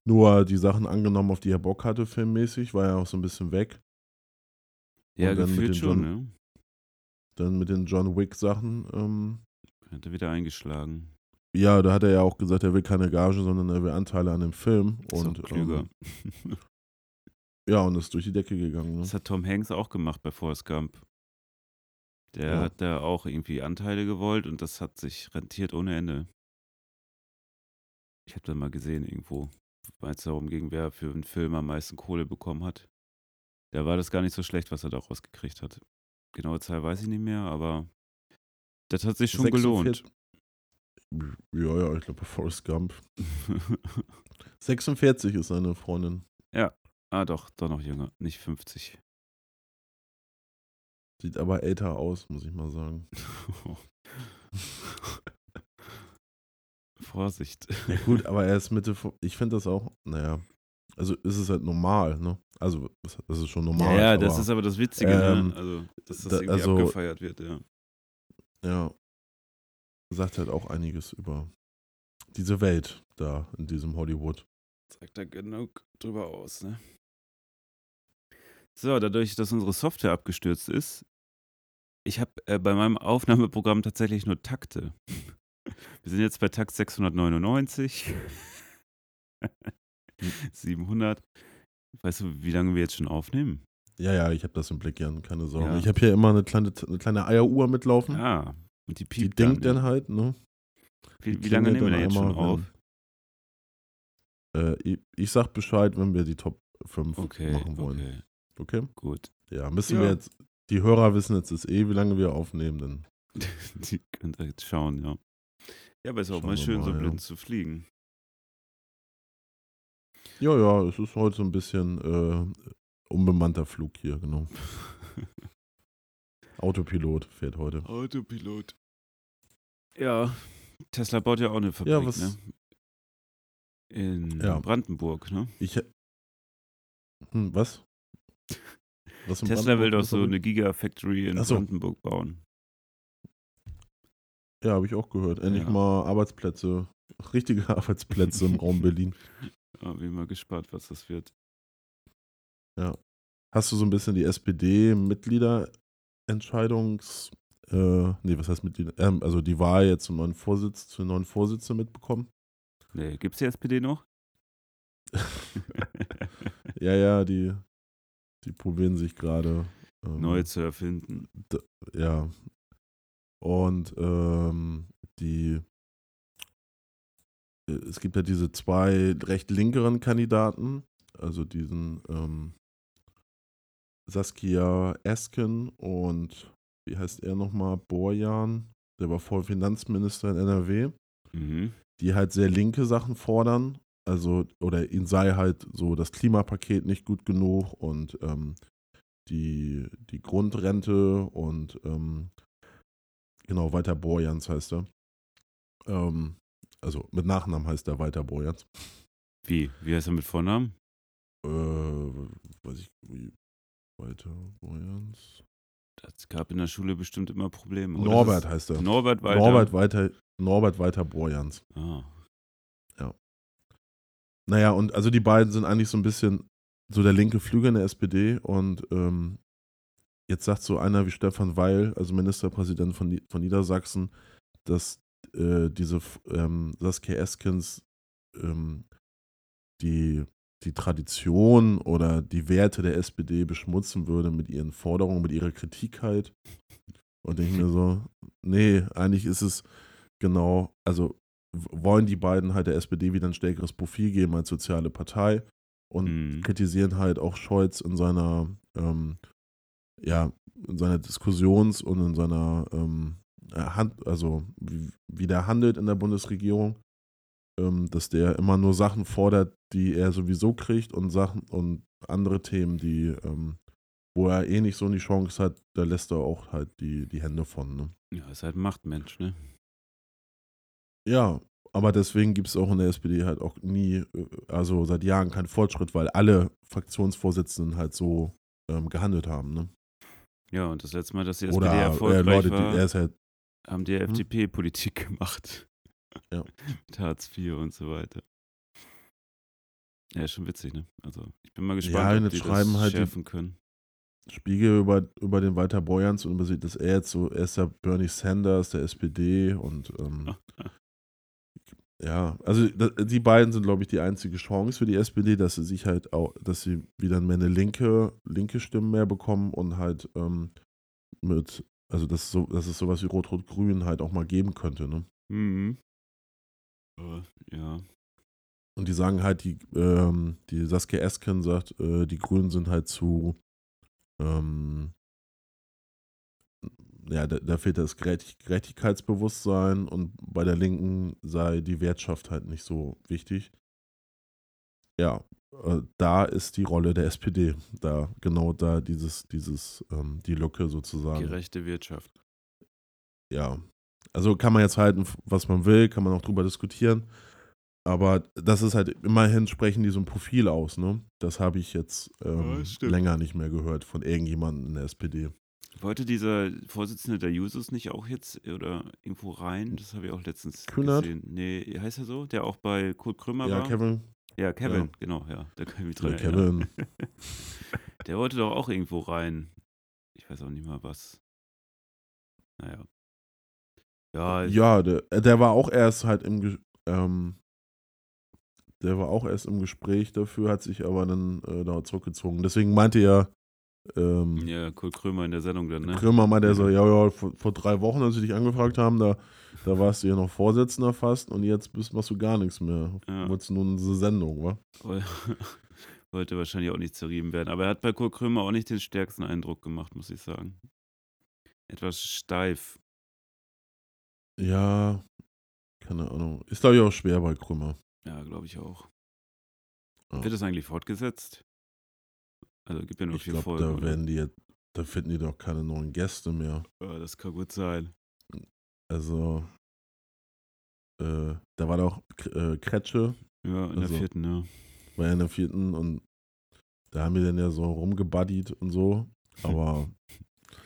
nur die Sachen angenommen, auf die er Bock hatte, filmmäßig, war ja auch so ein bisschen weg. Ja, gefühlt schon, John, ne? Dann mit den John Wick-Sachen. Ähm, hat er wieder eingeschlagen. Ja, da hat er ja auch gesagt, er will keine Gage, sondern er will Anteile an dem Film. Ist und, klüger. Ähm, (laughs) ja, und ist durch die Decke gegangen. Ne? Das hat Tom Hanks auch gemacht bei Forrest Gump. Der ja. hat da auch irgendwie Anteile gewollt und das hat sich rentiert ohne Ende. Ich habe da mal gesehen irgendwo, weil es darum ging, wer für einen Film am meisten Kohle bekommen hat. Da war das gar nicht so schlecht, was er da rausgekriegt hat. Genaue Zahl weiß ich nicht mehr, aber das hat sich schon 46, gelohnt. Ja, ja, ich glaube, Forrest Gump. (laughs) 46 ist seine Freundin. Ja, ah doch, doch noch jünger, nicht 50. Sieht aber älter aus, muss ich mal sagen. (laughs) Vorsicht. Ja, gut, aber er ist Mitte. Ich finde das auch, naja. Also ist es halt normal, ne? Also, das ist schon normal. Ja, ja das ist aber das Witzige, ne? ähm, ne? Also, dass das da, irgendwie also, abgefeiert wird, ja. Ja. Sagt halt auch einiges über diese Welt da in diesem Hollywood. Sagt da genug drüber aus, ne? So, dadurch, dass unsere Software abgestürzt ist, ich habe äh, bei meinem Aufnahmeprogramm tatsächlich nur Takte. (laughs) Wir sind jetzt bei Takt 699. 700. (laughs) Weißt du, wie lange wir jetzt schon aufnehmen? Ja, ja, ich habe das im Blick, Jan, keine Sorge. Ja. Ich habe hier immer eine kleine, eine kleine Eieruhr mitlaufen. Ah, und die piept Die denkt dann, dann halt, ne? Wie, wie lange nehmen wir denn jetzt schon auf? Wenn, äh, ich, ich, sag Bescheid, wenn wir die Top 5 okay, machen wollen. Okay. okay? Gut. Ja, müssen ja. wir jetzt, die Hörer wissen jetzt ist eh, wie lange wir aufnehmen, dann. (laughs) die könnt ihr jetzt schauen, ja. Ja, aber es ist auch mal schön, mal, so blind ja. zu fliegen. Ja, ja, es ist heute so ein bisschen äh, unbemannter Flug hier, genau. (laughs) Autopilot fährt heute. Autopilot. Ja, Tesla baut ja auch eine Fabrik, ja, was, ne? In ja. Brandenburg, ne? Ich. Hm, was? was Tesla will doch so eine Gigafactory in so. Brandenburg bauen. Ja, habe ich auch gehört. Endlich ja. mal Arbeitsplätze, richtige (laughs) Arbeitsplätze im Raum Berlin. (laughs) Ja, bin mal gespannt, was das wird. Ja. Hast du so ein bisschen die SPD-Mitgliederentscheidungs, äh, nee, was heißt Mitglieder, ähm, also die Wahl jetzt zum neuen Vorsitz, zur neuen Vorsitzenden mitbekommen? Nee, gibt es die SPD noch? (laughs) ja, ja, die, die probieren sich gerade ähm, neu zu erfinden. Ja. Und ähm, die äh, es gibt ja diese zwei recht linkeren Kandidaten, also diesen ähm, Saskia Esken und wie heißt er nochmal? Borjan, der war vorher Finanzminister in NRW, Mhm. die halt sehr linke Sachen fordern. Also, oder ihnen sei halt so das Klimapaket nicht gut genug und ähm, die, die Grundrente und ähm, genau, Walter Borjans heißt er. Ähm, also mit Nachnamen heißt er Walter Borjans. Wie? Wie heißt er mit Vornamen? Äh, weiß ich, wie Walter Borjans. Das gab in der Schule bestimmt immer Probleme. oder? Norbert heißt er. Norbert Walter. Norbert Walter, Norbert Walter Borjans. Ah. Naja, und also die beiden sind eigentlich so ein bisschen so der linke Flügel in der SPD und ähm, jetzt sagt so einer wie Stefan Weil, also Ministerpräsident von, von Niedersachsen, dass äh, diese ähm, Saskia Eskens ähm, die, die Tradition oder die Werte der SPD beschmutzen würde mit ihren Forderungen, mit ihrer Kritik halt. Und denke mir so, nee, eigentlich ist es genau, also wollen die beiden halt der SPD wieder ein stärkeres Profil geben als soziale Partei und Mhm. kritisieren halt auch Scholz in seiner, ähm, ja, in seiner Diskussions- und in seiner ähm, äh, Hand, also wie, wie der handelt in der Bundesregierung, ähm, dass der immer nur Sachen fordert, die er sowieso kriegt und Sachen und andere Themen, die, ähm, wo er eh nicht so die Chance hat, da lässt er auch halt die, die Hände von. Ne? Ja, ist halt ein Machtmensch, ne? Ja, aber deswegen gibt es auch in der SPD halt auch nie, äh, also seit Jahren keinen Fortschritt, weil alle Fraktionsvorsitzenden halt so ähm, gehandelt haben. Ne? Ja, und das letzte Mal, dass die SPD Oder äh, erfolgreich Leute, die, war, er ist halt, haben die FDP Politik (laughs) gemacht. Ja. Mit Hartz IV und so weiter. Ja, ist schon witzig, ne? Also, ich bin mal gespannt, und ob jetzt die schreiben das halt schärfen können. Spiegel über, über den Walter Borjans und übersieht, dass er jetzt so, er ist ja Bernie Sanders der SPD und ähm, (laughs) ja, also die beiden sind, glaube ich, die einzige Chance für die SPD, dass sie sich halt auch, dass sie wieder mehr eine linke, linke Stimme mehr bekommen und halt ähm, mit, also dass, es so, dass es sowas wie Rot-Rot-Grün halt auch mal geben könnte, ne? Mhm. Aber, ja. Und die sagen halt, die, ähm, die Saskia Esken sagt, äh, die Grünen sind halt zu, ähm, ja, da, da fehlt das Gerechtig Gerechtigkeitsbewusstsein und bei der Linken sei die Wirtschaft halt nicht so wichtig. Ja, äh, da ist die Rolle der SPD, da genau da dieses, dieses, ähm, die Lücke sozusagen. Gerechte Wirtschaft. ja, also kann man jetzt halten, was man will, kann man auch drüber diskutieren. Aber das ist halt, immerhin sprechen die so ein Profil aus, ne? Das habe ich jetzt ähm, Ja, länger nicht mehr gehört von irgendjemandem in der SPD. Wollte dieser Vorsitzende der Jusos nicht auch jetzt oder irgendwo rein? Das habe ich auch letztens Kühnert? gesehen. Nee, heißt er so? Der auch bei Kurt Krömer Ja, war? Kevin. Ja, Kevin, Ja. genau, ja. Da kann ich mich Ja, dran erinnern. Kevin. (laughs) Der wollte doch auch irgendwo rein. Ich weiß auch nicht mal was. Naja. Ja, Ja, der, der war auch erst halt im, ähm, der war auch erst im Gespräch dafür, hat sich aber dann äh, da zurückgezogen. Deswegen meinte ja, ähm, ja, Kurt Krömer in der Sendung dann, ne? Krömer meinte er so, ja, ja, vor, vor drei Wochen, als sie dich angefragt haben, da, da warst du ja noch Vorsitzender fast und jetzt bist, machst du gar nichts mehr. Ja. Wolltest nur eine Sendung, wa? (laughs) Wollte wahrscheinlich auch nicht zerrieben werden. Aber er hat bei Kurt Krömer auch nicht den stärksten Eindruck gemacht, muss ich sagen. Etwas steif. Ja, keine Ahnung. Ist, glaube ich, auch schwer bei Krömer. Ja, glaube ich auch. Ja. Wird das eigentlich fortgesetzt? Also gibt ja nur Ich vier glaube, Folgen. da oder? werden die da finden die doch keine neuen Gäste mehr. Ja, das kann gut sein. Also, äh, da war doch äh, Kretsche, Ja, in Also- der vierten, ja. war ja in der vierten und da haben wir dann ja so rumgebuddied und so. Aber (laughs)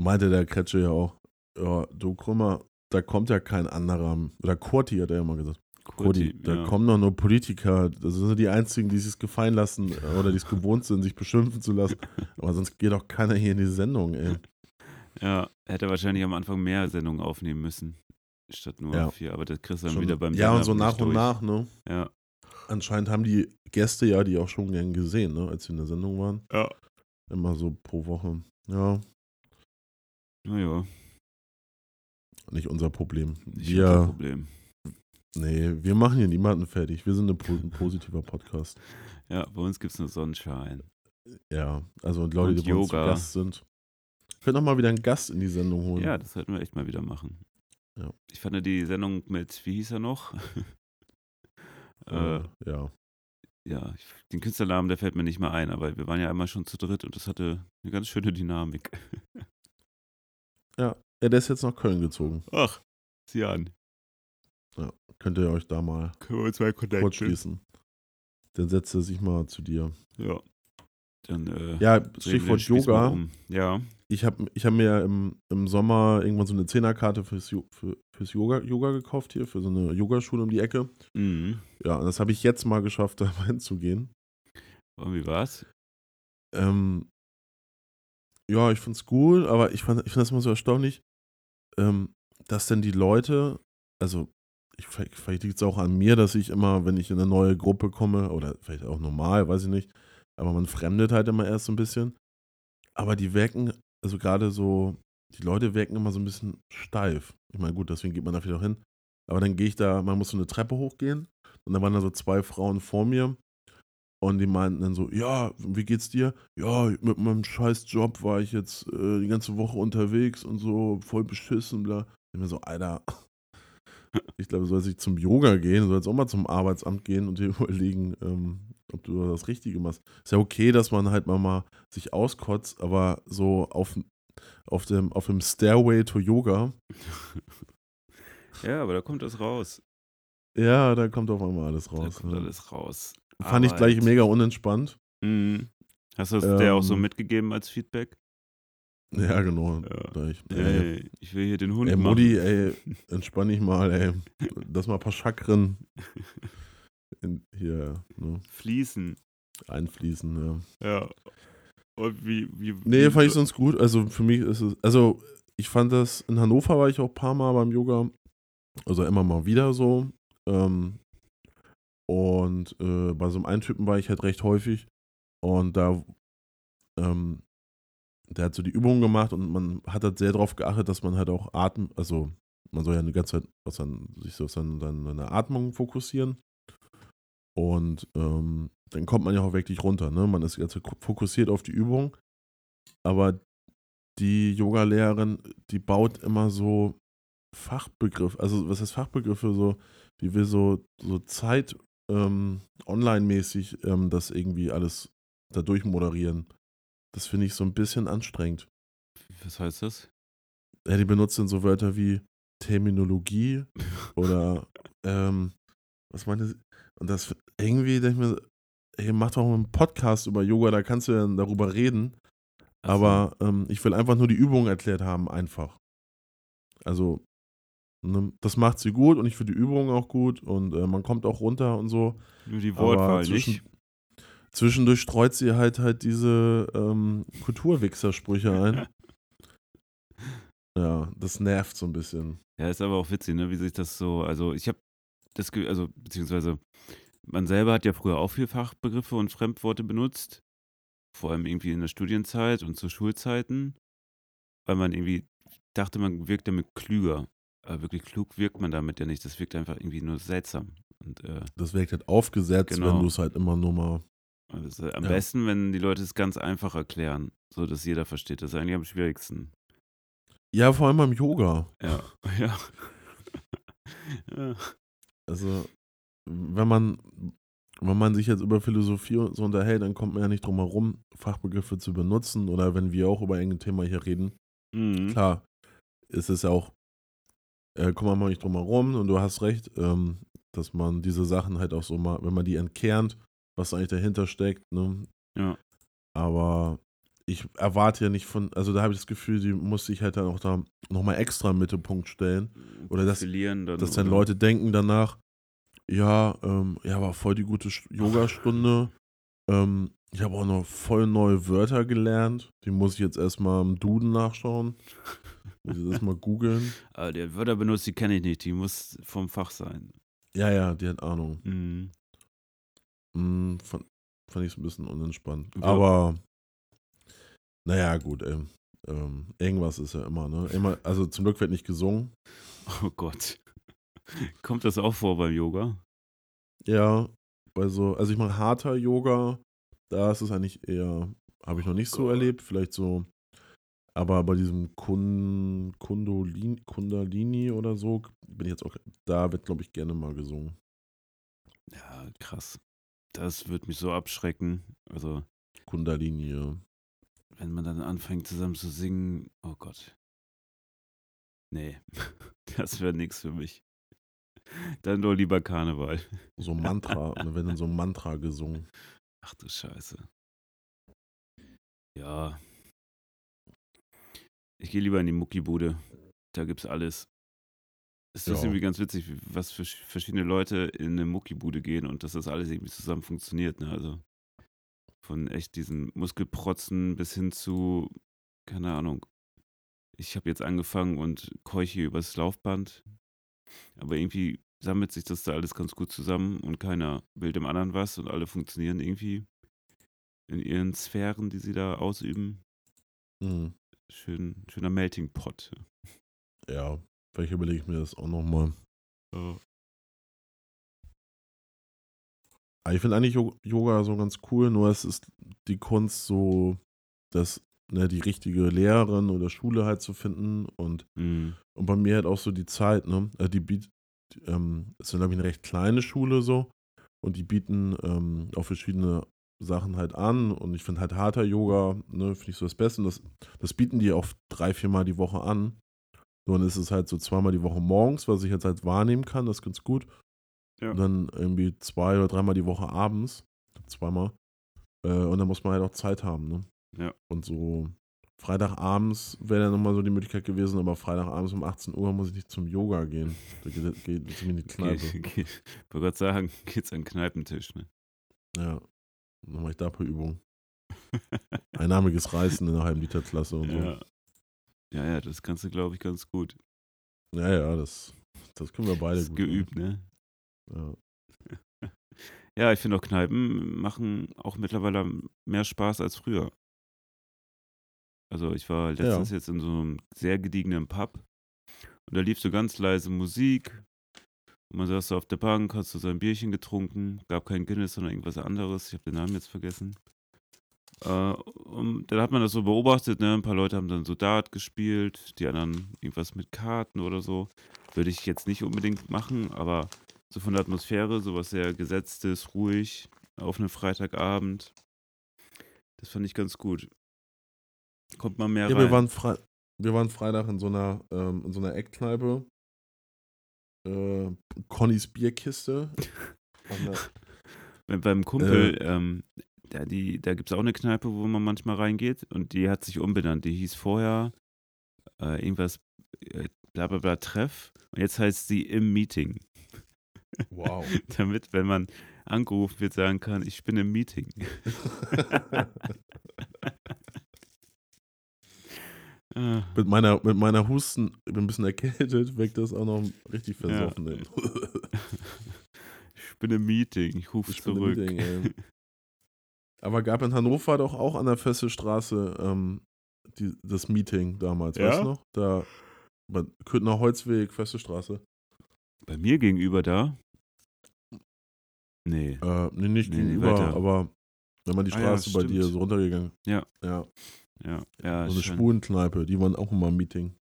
meinte der Kretsche ja auch, ja, du Krümmer, da kommt ja kein anderer, oder Kurti hat er ja mal gesagt. Kurti, Kurti, da ja. kommen doch nur Politiker, das sind die einzigen, die sich gefallen lassen (laughs) oder die es gewohnt sind, sich beschimpfen zu lassen. Aber sonst geht doch keiner hier in die Sendung, ey. Ja, hätte wahrscheinlich am Anfang mehr Sendungen aufnehmen müssen. Statt nur Ja. vier. Aber das kriegst du dann Schon- wieder beim ja, und so nach und durch. nach, ne? Ja. Anscheinend haben die Gäste ja die auch schon gern gesehen, ne, als sie in der Sendung waren. Ja. Immer so pro Woche. Ja, Naja, nicht unser Problem. nicht unser Wir, Problem. Nee, wir machen hier niemanden fertig. Wir sind ein positiver Podcast. Ja, bei uns gibt es nur Sonnenschein. Ja, und Leute, und die Yoga. zu Gast sind. Können auch mal wieder einen Gast in die Sendung holen. Ja, das sollten wir echt mal wieder machen. Ja. Ich fand die Sendung mit, wie hieß er noch? (laughs) äh, ja. Ja, den Künstlernamen, der fällt mir nicht mehr ein, aber wir waren ja einmal schon zu dritt und das hatte eine ganz schöne Dynamik. (laughs) ja, ja, der ist jetzt nach Köln gezogen. Ach, sieh an. Könnt ihr euch da mal kurz schließen. Dann setzt er sich mal zu dir. Ja. Dann, äh, ja, Stichwort Yoga. Um. Ja. Ich habe ich hab mir im, im Sommer irgendwann so eine Zehnerkarte fürs, für, fürs Yoga, Yoga gekauft hier, für so eine Yogaschule um die Ecke. Mhm. Ja, und das habe ich jetzt mal geschafft, (laughs) da hinzugehen. Und wie war's? Ähm, ja, ich find's cool, aber ich, fand, ich finde das immer so erstaunlich, ähm, dass denn die Leute, also ich, vielleicht liegt es auch an mir, dass ich immer, wenn ich in eine neue Gruppe komme, oder vielleicht auch normal, weiß ich nicht, aber man fremdet halt immer erst so ein bisschen. Aber die wirken, also gerade so, die Leute wirken immer so ein bisschen steif. Ich meine, gut, deswegen geht man da vielleicht hin. Aber dann gehe ich da, man muss so eine Treppe hochgehen und da waren da so zwei Frauen vor mir und die meinten dann so, ja, wie geht's dir? Ja, mit meinem scheiß Job war ich jetzt äh, die ganze Woche unterwegs und so voll beschissen, bla. Ich mir so, Alter, ich glaube, du sollst nicht zum Yoga gehen, du sollst auch mal zum Arbeitsamt gehen und dir (laughs) überlegen, ähm, ob du das Richtige machst. Ist ja okay, dass man halt mal, mal sich auskotzt, aber so auf, auf, dem, auf dem Stairway to Yoga. (laughs) ja, aber da kommt das raus. Ja, da kommt auf einmal alles raus. Da kommt ne? alles raus. Fand Arbeit. ich gleich mega unentspannt. Mhm. Hast du das ähm, der auch so mitgegeben als Feedback? Ja, genau. Ja. Ich, ey, ich will hier den Hund ey, Mutti, ey, entspann dich mal, ey. Lass mal ein paar Chakren (laughs) in, hier, ne? Fließen. Einfließen, ja. Ja. Und wie, wie. Nee, fand ich sonst gut. Also für mich ist es. Also, ich fand das, in Hannover war ich auch ein paar Mal beim Yoga. Also immer mal wieder so. Ähm, und äh, bei so einem einen Typen war ich halt recht häufig. Und da ähm, der hat so die Übungen gemacht und man hat halt sehr darauf geachtet, dass man halt auch atmen, also man soll ja eine ganze Zeit auf sein, sich so auf seine, seine Atmung fokussieren. Und ähm, dann kommt man ja auch wirklich runter. Ne? Man ist jetzt fokussiert auf die Übung. Aber die Yoga-Lehrerin, die baut immer so Fachbegriffe, also was heißt Fachbegriffe, so, wie wir so, so Zeit ähm, online-mäßig ähm, das irgendwie alles dadurch moderieren. Das finde ich so ein bisschen anstrengend. Was heißt das? Ja, die benutzen so Wörter wie Terminologie (laughs) oder ähm, was meine und das irgendwie denke ich mir, ey, mach doch mal einen Podcast über Yoga, da kannst du ja darüber reden. So. Aber ähm, ich will einfach nur die Übung erklärt haben, einfach. Also, ne, das macht sie gut und ich finde die Übung auch gut und äh, man kommt auch runter und so. Nur die Wortwahl nicht zwischendurch streut sie halt halt diese ähm, Kulturwichser-Sprüche ein. ja, das nervt so ein bisschen. Ja, ist aber auch witzig, ne, wie sich das so, also ich habe das, also beziehungsweise man selber hat ja früher auch viel Fachbegriffe und Fremdworte benutzt, vor allem irgendwie in der Studienzeit und zu Schulzeiten, weil man irgendwie dachte, man wirkt damit klüger. Aber wirklich klug wirkt man damit ja nicht. Das wirkt einfach irgendwie nur seltsam. Und, äh, das wirkt halt aufgesetzt, genau. wenn du es halt immer nur mal also am ja. besten, wenn die Leute es ganz einfach erklären, so dass jeder versteht. Das ist eigentlich am schwierigsten. Ja, vor allem beim Yoga. Ja, (laughs) ja. (laughs) ja. Also, wenn man, wenn man sich jetzt über Philosophie so unterhält, dann kommt man ja nicht drum herum, Fachbegriffe zu benutzen oder wenn wir auch über irgendein Thema hier reden. Mhm. Klar, ist es ja auch, äh, kommt man mal nicht drum herum und du hast recht, ähm, dass man diese Sachen halt auch so mal, wenn man die entkernt, was eigentlich dahinter steckt. Ne? Ja. Aber ich erwarte ja nicht von, also da habe ich das Gefühl, die muss sich halt dann auch da nochmal extra im Mittelpunkt stellen. Oder dass, dann, dass dann oder? Leute denken danach, ja, ähm, ja, war voll die gute Yogastunde. ähm, ich habe auch noch voll neue Wörter gelernt. Die muss ich jetzt erstmal im Duden nachschauen. muss ich erstmal googeln. (laughs) Aber der Wörter benutzt, die kenne ich nicht. Die muss vom Fach sein. Ja, ja, die hat Ahnung. Mhm. Hm, fand, fand ich es ein bisschen unentspannt. Ja. Aber naja, gut, ey. Ähm, irgendwas ist ja immer, ne? Immer, also zum Glück wird nicht gesungen. Oh Gott. (laughs) Kommt das auch vor beim Yoga? Ja, bei so, also ich mache harter Yoga Da ist es eigentlich eher, habe ich noch nicht so erlebt, vielleicht so, aber bei diesem Kun, Kundolini, Kundalini oder so bin ich jetzt auch, da wird, glaube ich, gerne mal gesungen. Ja, krass. Das wird mich so abschrecken. Also. Kundalini, ja. Wenn man dann anfängt zusammen zu singen, oh Gott. Nee, (laughs) das wäre nichts für mich. Dann doch lieber Karneval. So ein Mantra, und wird dann so ein Mantra gesungen. Ach du Scheiße. Ja. Ich gehe lieber in die Muckibude. Da gibt's alles. Es ist ja. irgendwie ganz witzig, was für verschiedene Leute in eine Muckibude gehen und dass das alles irgendwie zusammen funktioniert. Ne? Also von echt diesen Muskelprotzen bis hin zu, keine Ahnung, ich habe jetzt angefangen und keuche übers Laufband. Aber irgendwie sammelt sich das da alles ganz gut zusammen und keiner will dem anderen was und alle funktionieren irgendwie in ihren Sphären, die sie da ausüben. Mhm. Schön, schöner Melting Pot. Ja, vielleicht überlege ich mir das auch nochmal. Ja. ich finde eigentlich Yoga so ganz cool, nur es ist die Kunst so, das ne, die richtige Lehrerin oder Schule halt zu finden und, mhm. und bei mir halt auch so die Zeit, ne? Äh, die bietet, ähm, ist glaube ich, eine recht kleine Schule so und die bieten ähm, auch verschiedene Sachen halt an und ich finde halt harter Yoga, ne, finde ich so das Beste und das, das bieten die auch drei, viermal die Woche an. So, und ist es halt so zweimal die Woche morgens, was ich jetzt halt wahrnehmen kann, das ist ganz gut. Ja. Und dann irgendwie zwei oder dreimal die Woche abends, zweimal. Äh, und dann muss man halt auch Zeit haben, ne? Ja. Und so Freitagabends wäre dann nochmal so die Möglichkeit gewesen, aber Freitagabends um 18 Uhr muss ich nicht zum Yoga gehen. Da geht, geht es in die (laughs) Kneipe. (laughs) Okay, okay. Ich wollte gerade sagen, (laughs) geht's an den Kneipentisch, ne? Ja. Dann mache ich da ein paar Übungen. Einnahmiges Reißen in einer halben Liter Klasse und ja. so. Ja, ja, das kannst du, glaube ich, ganz gut. Ja, ja, das, das können wir beide das gut. Geübt, ne? Ja. (laughs) ja, ich finde auch Kneipen machen auch mittlerweile mehr Spaß als früher. Also ich war letztens ja. jetzt in so einem sehr gediegenen Pub und da lief so ganz leise Musik. Und man saß so auf der Bank, hast so sein Bierchen getrunken, gab kein Guinness, sondern irgendwas anderes. Ich habe den Namen jetzt vergessen. Äh, und dann hat man das so beobachtet, ne? Ein paar Leute haben dann so Dart gespielt, die anderen irgendwas mit Karten oder so. Würde ich jetzt nicht unbedingt machen, aber so von der Atmosphäre, sowas sehr Gesetztes, ruhig, auf einem Freitagabend. Das fand ich ganz gut. Kommt man mehr ja, rein. Wir waren, Fre wir waren Freitag in so einer, ähm, in so einer Eckkneipe. Äh, Connys Bierkiste. (laughs) Beim Kumpel, äh, ähm, da, da gibt es auch eine Kneipe, wo man manchmal reingeht und die hat sich umbenannt. Die hieß vorher äh, irgendwas, äh, bla bla bla Treff und jetzt heißt sie im Meeting. Wow. (laughs) Damit, wenn man angerufen wird, sagen kann, ich bin im Meeting. (laughs) Ah. Mit meiner, mit meiner Husten, ich bin ein bisschen erkältet, weckt das auch noch richtig versoffen. Ja. (laughs) ich bin im Meeting, ich rufe zurück. Meeting, Aber gab in Hannover doch auch an der Fesselstraße ähm, die, das Meeting damals, ja? weißt du noch? Da bei Köthner Holzweg, Fesselstraße. Bei mir gegenüber da? Nee. Äh, nee, nicht nee, gegenüber, aber wenn man die Straße ah, ja, bei dir so runtergegangen. Ja. Ja. Ja, ja. So eine Spurenkneipe, die waren auch immer im Meeting.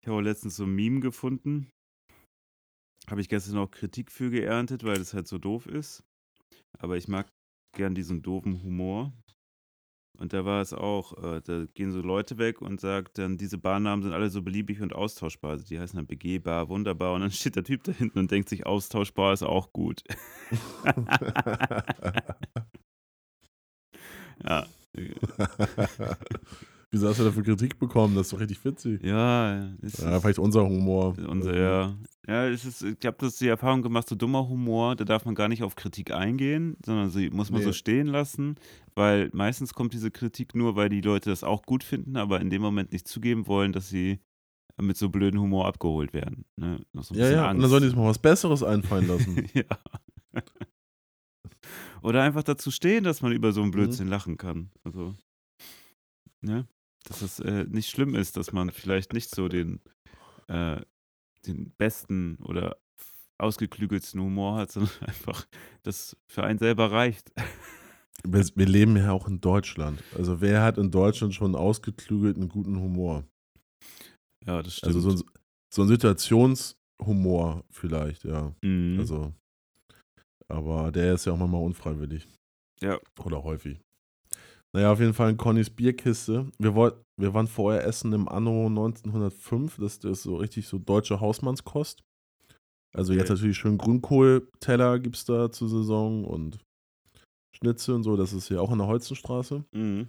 Ich habe letztens so ein Meme gefunden. Habe ich gestern auch Kritik für geerntet, weil das halt so doof ist. Aber ich mag gern diesen doofen Humor. Und da war es auch, äh, da gehen so Leute weg und sagt dann, diese Barnamen sind alle so beliebig und austauschbar. Also die heißen dann begehbar, wunderbar. Und dann (laughs) steht der Typ da hinten und denkt sich, austauschbar ist auch gut. (laughs) (laughs) ja, Wieso hast du dafür Kritik bekommen? Das ist doch richtig witzig. Ja, ja vielleicht unser Humor. Unser, ja. Ja, es ist, ich habe das die Erfahrung gemacht, so dummer Humor, da darf man gar nicht auf Kritik eingehen, sondern sie muss man nee. so stehen lassen, weil meistens kommt diese Kritik nur, weil die Leute das auch gut finden, aber in dem Moment nicht zugeben wollen, dass sie mit so blöden Humor abgeholt werden. Ne? So ja, ja, Angst. und dann sollen die sich mal was Besseres einfallen lassen. (laughs) ja. Oder einfach dazu stehen, dass man über so einen mhm. Blödsinn mhm. lachen kann. Also, ne? Dass es äh, nicht schlimm ist, dass man vielleicht nicht so den, äh, den besten oder ausgeklügelsten Humor hat, (laughs) sondern einfach das für einen selber reicht. wir, wir leben ja auch in Deutschland. Also wer hat in Deutschland schon ausgeklügelten guten Humor? Ja, das stimmt. Also so ein, so ein Situationshumor vielleicht, ja. Mhm. Also, aber der ist ja auch manchmal unfreiwillig. Ja. Oder häufig. Naja, auf jeden Fall in Connys Bierkiste. Wir, wollt, wir waren vorher essen im Anno 1905. Das ist so richtig so deutsche Hausmannskost. Also jetzt Okay. natürlich schön Grünkohl-Teller gibt es da zur Saison und Schnitzel und so. Das ist hier auch in der Holzenstraße. Mhm.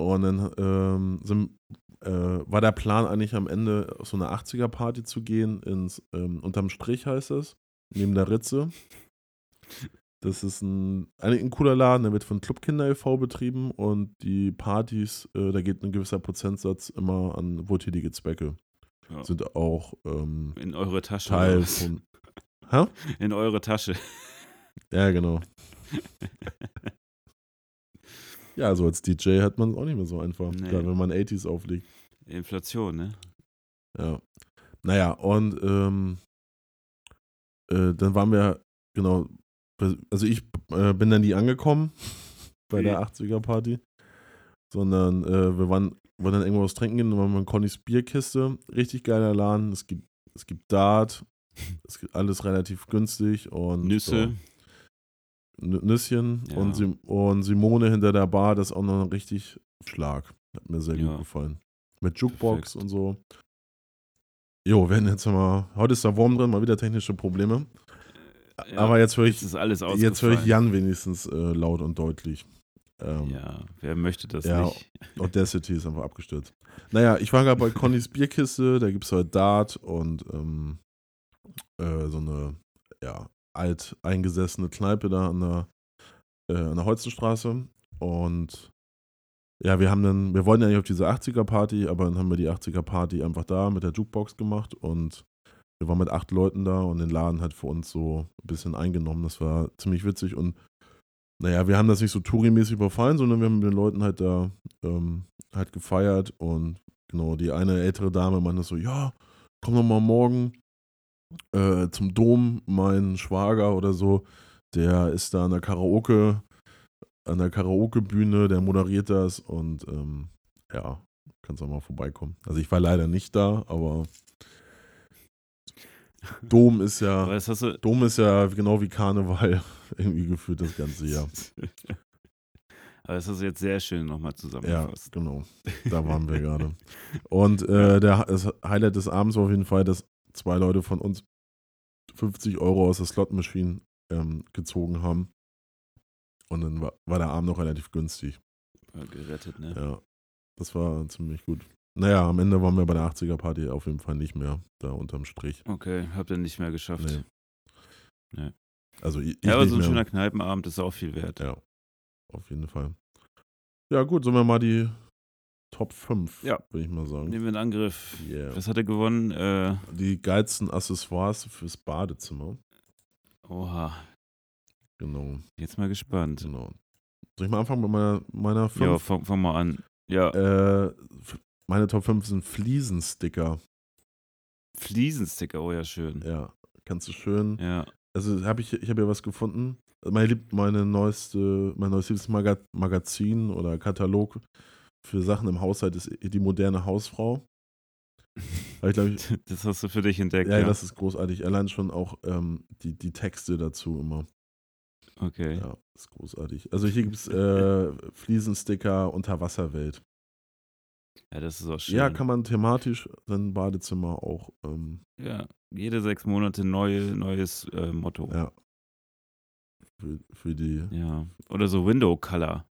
Und dann ähm, sind, äh, war der Plan eigentlich am Ende auf so eine 80er-Party zu gehen, ins ähm, unterm Strich heißt das, neben der Ritze. (laughs) Das ist ein, ein cooler Laden, der wird von Clubkinder e.V. betrieben und die Partys, äh, da geht ein gewisser Prozentsatz immer an wohltätige Zwecke. Ja. Sind auch ähm, In eure Tasche. Teil von. Hä? (laughs) In eure Tasche. Ja, genau. (laughs) Ja, so als DJ hat man es auch nicht mehr so einfach, Nee. gerade wenn man 80s auflegt. Inflation, ne? Ja. Naja, und ähm, äh, dann waren wir, genau, also ich äh, bin dann nie angekommen (laughs) bei der 80er-Party, sondern äh, wir waren, wollen dann irgendwo was trinken gehen, dann waren wir in Connys Bierkiste, richtig geiler Laden, es gibt, es gibt Dart, es gibt alles relativ günstig und Nüsse. So, Nü- Nüsschen Ja. und, Sim und Simone hinter der Bar, das ist auch noch ein richtig Schlag. Hat mir sehr Ja. gut gefallen. Mit Jukebox Perfekt. und so. Jo, wir werden jetzt mal, heute ist der Wurm drin, mal wieder technische Probleme. Ja, Aber jetzt höre ich, jetzt höre ich Jan wenigstens äh, laut und deutlich. Ähm, Ja, wer möchte das Ja. nicht? (laughs) Audacity ist einfach abgestürzt. Naja, ich war gerade bei Connys Bierkiste, da gibt es halt Dart und ähm, äh, so eine ja, alt eingesessene Kneipe da an der, äh, an der Holzenstraße. Und ja, wir haben dann, wir wollten ja nicht auf diese 80er-Party, aber dann haben wir die 80er-Party einfach da mit der Jukebox gemacht und wir waren mit acht Leuten da und den Laden hat für uns so ein bisschen eingenommen. Das war ziemlich witzig und naja, wir haben das nicht so Touri-mäßig überfallen, sondern wir haben mit den Leuten halt da ähm, halt gefeiert und genau, die eine ältere Dame meinte so, ja, komm doch mal morgen äh, zum Dom, mein Schwager oder so, der ist da an der Karaoke, an der Karaoke-Bühne, der moderiert das und ähm, ja, kannst auch mal vorbeikommen. Also ich war leider nicht da, aber Dom ist ja. Dom ist ja genau wie Karneval (laughs) irgendwie gefühlt das ganze Jahr. (laughs) Aber das hast du jetzt sehr schön nochmal Ja, zusammengefasst. genau. Da waren wir gerade. Und äh, der, das Highlight des Abends war auf jeden Fall, dass zwei Leute von uns 50 Euro aus der Slot-Maschine ähm, gezogen haben. Und dann war, war der Abend noch relativ günstig. War gerettet, ne? Ja, das war ziemlich gut. Naja, am Ende waren wir bei der 80er-Party auf jeden Fall nicht mehr da unterm Strich. Okay, habt ihr nicht mehr geschafft. Nee. Nee. Also ich, ich ja, aber so ein mehr. schöner Kneipenabend ist auch viel wert. Ja, auf jeden Fall. Ja, gut, sollen wir mal die Top 5, Ja. würde ich mal sagen. Nehmen wir in Angriff. Yeah. Was hat er gewonnen? Äh, Die geilsten Accessoires fürs Badezimmer. oha, Genau, jetzt mal gespannt. genau. Soll ich mal anfangen mit meiner, meiner Ja, 5? fang, fang mal an. Ja, Äh, meine Top 5 sind Fliesensticker. Fliesensticker, oh ja, schön. Ja, kannst du schön. Ja, Also habe ich, ich habe ja was gefunden. Meine, meine neueste, mein neuestes Maga Magazin oder Katalog für Sachen im Haushalt ist die moderne Hausfrau. (laughs) Ich ich, das hast du für dich entdeckt. ja, Ja, das ist großartig. Allein schon auch ähm, die, die Texte dazu immer. okay. Ja, ist großartig. Also hier gibt es äh, Fliesensticker Unterwasserwelt. Ja, das ist auch schön. Ja, kann man thematisch sein Badezimmer auch. Ähm, Ja, jede sechs Monate neue, neues äh, Motto. Ja. ja. Für, für die. Oder so Window Color.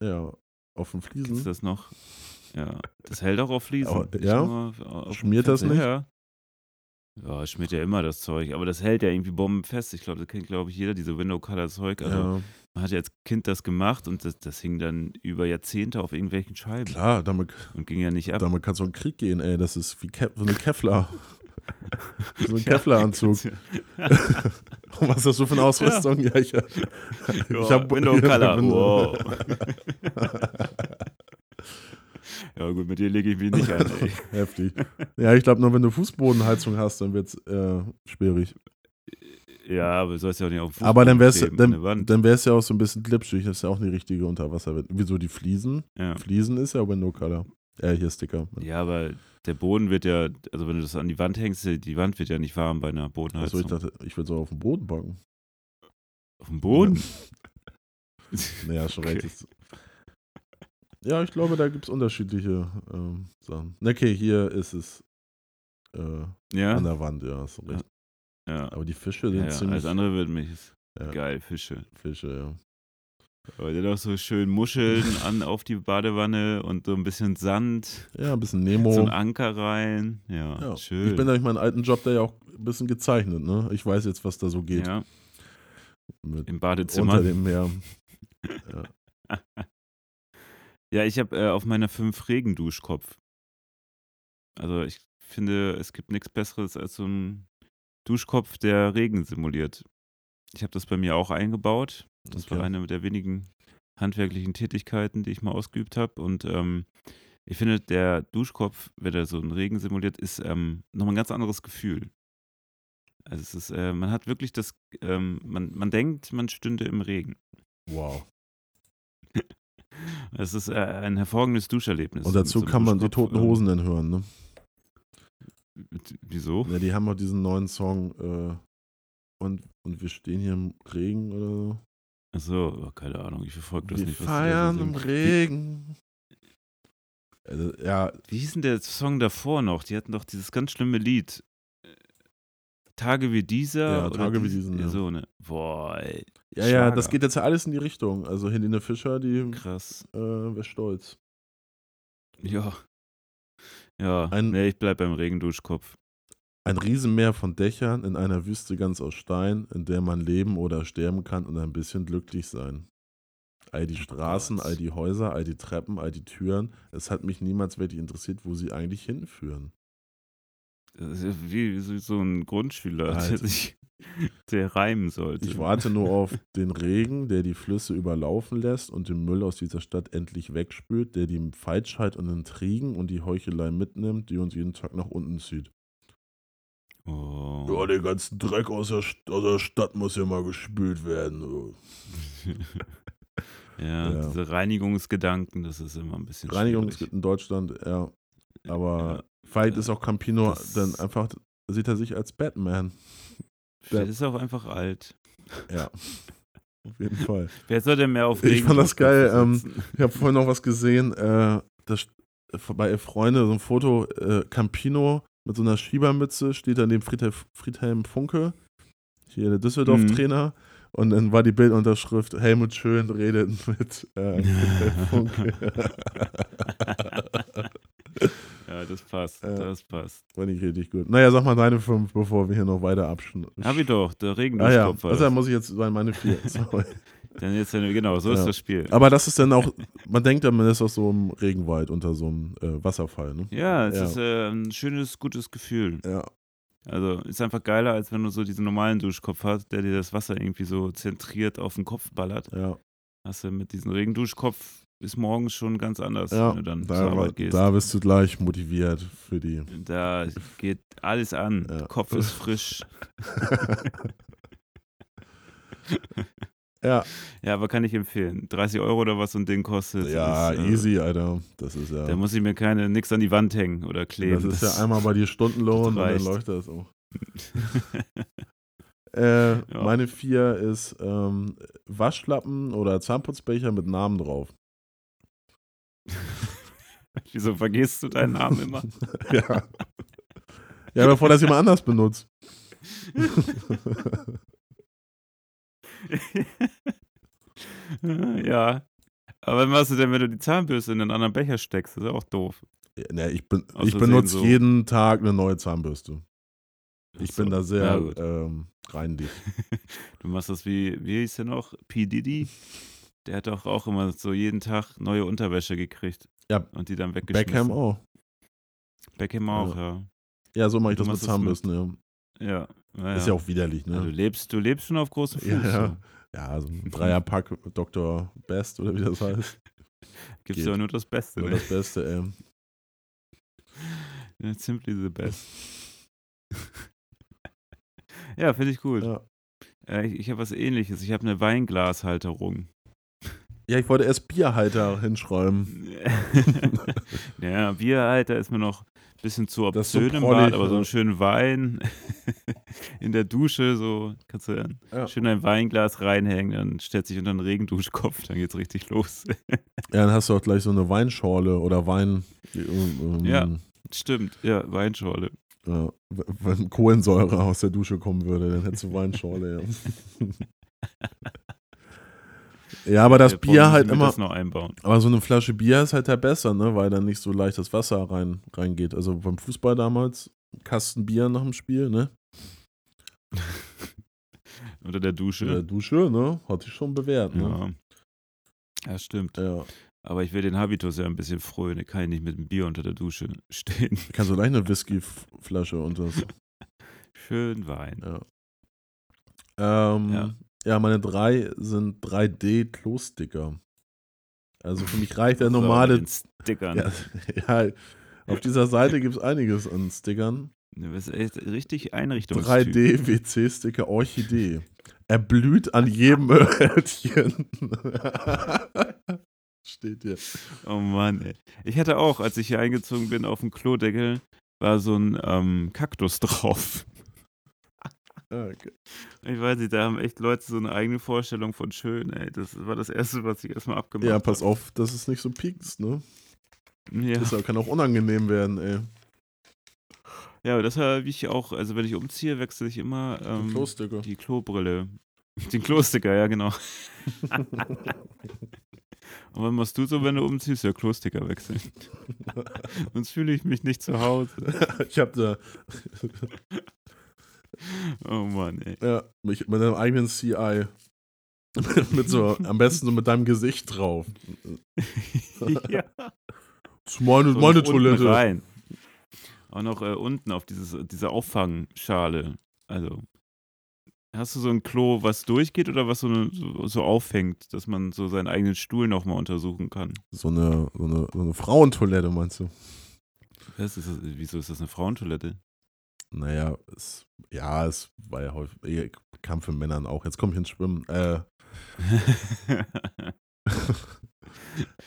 Ja, auf den Gibt's Fliesen. das noch? Ja. Das hält auch auf Fliesen. Ja? auf Schmiert das nicht? Ja. Ja, schmiert ja immer das Zeug, aber das hält ja irgendwie bombenfest. Ich glaube, das kennt, glaube ich, jeder, diese Window Color Zeug. Also, ja, man hat ja als Kind das gemacht und das, das hing dann über Jahrzehnte auf irgendwelchen Scheiben klar, damit, und ging ja nicht ab. damit kannst du in den Krieg gehen, ey. Das ist wie Ke so eine Kevlar. (laughs) so ein Kevlar-Anzug. (laughs) Und was hast du für eine Ausrüstung? Ja, ich, Ja, ich hab Window Color. (laughs) Window- Wow. Ja, gut, mit dir lege ich mich nicht (laughs) an, ey. Heftig. Ja, ich glaube nur, wenn du Fußbodenheizung hast, dann wird es äh, schwierig. Ja, aber du sollst ja auch nicht auf den Aber dann wäre es dann, dann wär's ja auch so ein bisschen glitschig. Das ist ja auch eine richtige Unterwasser. Wieso die Fliesen? Ja. Fliesen ist ja Window Color. Äh, hier Sticker. Ja, aber der Boden wird ja, also wenn du das an die Wand hängst, die Wand wird ja nicht warm bei einer Bodenheizung. Achso, ich dachte, ich würde so auf dem Boden backen. Auf dem Boden? (laughs) naja, schon okay. recht. Ja, ich glaube, da gibt es unterschiedliche ähm, Sachen. Okay, hier ist es äh, ja? an der Wand, ja, ist recht. Ja. Aber die Fische sind ja, ziemlich. Alles andere wird mich. Geil, Fische. Fische, ja. Aber dann auch so schön Muscheln (laughs) an auf die Badewanne und so ein bisschen Sand. Ja, ein bisschen Nemo. So ein Anker rein. Ja, ja. schön. Ich bin durch meinen alten Job da ja auch ein bisschen gezeichnet, ne? Ich weiß jetzt, was da so geht. Ja. Mit Im Badezimmer. Unter dem Meer. (laughs) ja. Ja, ich habe äh, auf meiner fünf Regenduschkopf. Also ich finde, es gibt nichts Besseres als so ein Duschkopf, der Regen simuliert. Ich habe das bei mir auch eingebaut. Das okay. war eine der wenigen handwerklichen Tätigkeiten, die ich mal ausgeübt habe. Und ähm, ich finde, der Duschkopf, wenn er so einen Regen simuliert, ist ähm, nochmal ein ganz anderes Gefühl. Also es ist, äh, man hat wirklich das, ähm, man, man denkt, man stünde im Regen. Wow. Es ist äh, ein hervorragendes Duscherlebnis. Und dazu kann man die Toten Hosen dann hören, ne? Wieso? Ja, die haben auch diesen neuen Song äh, und, und wir stehen hier im Regen oder so. Achso, oh, keine Ahnung, ich verfolge das wir nicht. Wir feiern im Regen. Also, ja. Wie hieß denn der Song davor noch? Die hatten doch dieses ganz schlimme Lied. Tage wie dieser. Ja, Tage wie diesen. Ja. So, ne? Boah, ey. Ja, Schlager. ja, das geht jetzt ja alles in die Richtung. Also Helene Fischer, die Krass. Äh, wäre stolz. Ja. Ja, ein, nee, ich bleib beim Regenduschkopf. Ein Riesenmeer von Dächern in einer Wüste ganz aus Stein, in der man leben oder sterben kann und ein bisschen glücklich sein. All die oh Straßen, all die Häuser, all die Treppen, all die Türen. Es hat mich niemals wirklich interessiert, wo sie eigentlich hinführen. Wie so ein Grundschüler, der sich der reimen sollte. Ich warte nur auf den Regen, der die Flüsse überlaufen lässt und den Müll aus dieser Stadt endlich wegspült, der die Falschheit und Intrigen und die Heuchelei mitnimmt, die uns jeden Tag nach unten zieht. Oh. Ja, der ganze Dreck aus der, aus der Stadt muss ja mal gespült werden. (laughs) ja, ja, diese Reinigungsgedanken, das ist immer ein bisschen Reinigung schwierig. in Deutschland, ja. Aber vielleicht ist auch Campino dann einfach, sieht er sich als Batman. Der ist auch einfach alt. Ja. Auf jeden Fall. (laughs) Wer soll denn mehr auf Ich fand das geil. Ähm, ich habe vorhin noch was gesehen. Äh, das, bei ihr Freunde so ein Foto. Äh, Campino mit so einer Schiebermütze steht da neben Friedhelm, Friedhelm Funke. Hier der Düsseldorf-Trainer. Mhm. Und dann war die Bildunterschrift: Helmut Schön redet mit äh, (laughs) Friedhelm Funke. (laughs) Das passt. Äh, das passt. War nicht richtig gut. Naja, sag mal deine fünf, bevor wir hier noch weiter abschneiden. Hab ich doch, der Regen ah, ja. Also muss ich jetzt sein, meine vier. (laughs) Sorry. dann jetzt, genau, so ja. ist das Spiel. Aber das ist dann auch, man denkt ja, man ist aus so einem Regenwald unter so einem äh, Wasserfall. Ne? Ja, es ja. ist äh, ein schönes, gutes Gefühl. Ja. Also ist einfach geiler, als wenn du so diesen normalen Duschkopf hast, der dir das Wasser irgendwie so zentriert auf den Kopf ballert. Ja. Hast du mit diesem Regenduschkopf ist morgens schon ganz anders, ja, wenn du dann da, zur Arbeit gehst. Da bist du gleich motiviert für die. Da geht alles an. Ja. Kopf ist frisch. (laughs) ja. Ja, aber kann ich empfehlen. 30 Euro oder was so ein Ding kostet. Ja, ist, äh, easy, Alter. Das ist ja. Da muss ich mir keine nichts an die Wand hängen oder kleben. Das ist das ja einmal bei dir Stundenlohn und dann läuft das auch. (laughs) äh, ja. Meine vier ist ähm, Waschlappen oder Zahnputzbecher mit Namen drauf. (laughs) Wieso vergisst du deinen Namen immer? (laughs) ja. Ja, bevor das jemand anders benutzt. (laughs) ja. Aber was machst du denn, wenn du die Zahnbürste in einen anderen Becher steckst? Das ist auch doof. Ja, ne, ich, ich benutze so. jeden Tag eine neue Zahnbürste. Ich so. bin da sehr ähm, reinlich. du machst das wie, wie hieß der noch? P. Diddy? Der hat doch auch immer so jeden Tag neue Unterwäsche gekriegt. Ja. Und die dann weggeschmissen. Beckham auch. Beckham auch, ja. Ja, ja so mache ich das mit Zahnbürsten, ja. Ja, ja. Ist ja auch widerlich, ne? Ja, du, lebst, du lebst schon auf großen Füßen. Ja, ja. so ein Dreierpack Dr. Best oder wie das (laughs) heißt. Gibt es ja nur das Beste. Nur ne? das Beste, ey. (laughs) simply the best. (laughs) ja, finde ich gut. Ja. Äh, ich ich habe was ähnliches. Ich habe eine Weinglashalterung. Ja, ich wollte erst Bierhalter hinschreiben. (laughs) ja, Bierhalter ist mir noch ein bisschen zu obszön so im Bad, aber so ja. einen schönen Wein (laughs) in der Dusche, so kannst du Ja. schön ein Weinglas reinhängen, dann stellt sich unter den Regenduschkopf, dann geht's richtig los. (laughs) Ja, dann hast du auch gleich so eine Weinschorle oder Wein. Ähm, Ja. Stimmt, ja, Weinschorle. ja. Wenn Kohlensäure aus der Dusche kommen würde, dann hättest du Weinschorle, ja. Ja, aber das Der Bier halt immer. Das noch einbauen. Aber so eine Flasche Bier ist halt ja besser, ne? Weil dann nicht so leicht das Wasser rein, reingeht. Also beim Fußball damals, Kasten Bier nach dem Spiel, ne? (laughs) Unter der In der Dusche. Dusche, ne? Hat sich schon bewährt, ne? Ja. ja, stimmt. Ja. Aber ich will den Habitus ja ein bisschen frönen. Ich kann ja nicht mit dem Bier unter der Dusche (laughs) stehen. Kannst du gleich eine Whiskyflasche das. (laughs) Schön Wein. Ja. Ähm, ja. Ja. meine drei sind 3D-Klo-Sticker. Also für mich reicht der So, normale. Stickern. Ja, (laughs) ja, auf dieser Seite gibt es einiges an Stickern. Du bist echt richtig Einrichtungstyp. 3D-WC-Sticker Orchidee. Er blüht an jedem Örtchen. (laughs) Steht hier. Oh Mann, ey. Ich hatte auch, als ich hier eingezogen bin, auf dem Klodeckel war so ein ähm, Kaktus drauf. Okay. Ich weiß nicht, da haben echt Leute so eine eigene Vorstellung von schön, ey. Das war das Erste, was ich erstmal abgemacht Ja, habe. pass auf, dass es nicht so piekst, ne? Ja. Das kann auch unangenehm werden, ey. ja, aber das habe ich auch, also wenn ich umziehe, wechsle ich immer ähm, Klosticker. die Klobrille. (laughs) Den Klosticker, ja, genau. (laughs) Und was machst du so, wenn du umziehst? Ja, Klosticker wechseln. (laughs) Sonst fühle ich mich nicht zu Hause. Ich hab da, Oh Mann, ey. ja, mit einem eigenen CI. (laughs) mit so, am besten so mit deinem Gesicht drauf. (laughs) ja. Das ist meine, So meine Toilette. Rein. Auch noch äh, unten auf dieses, diese Auffangschale. Also, hast du so ein Klo, was durchgeht oder was so, eine, so, so auffängt, dass man so seinen eigenen Stuhl nochmal untersuchen kann? So eine, so, eine, so eine Frauentoilette, meinst du? Was ist das, wieso ist das eine Frauentoilette? Naja, es, ja, es war ja häufig, eh, kam für Männern auch. Jetzt komme ich ins Schwimmen. Äh, Also (laughs)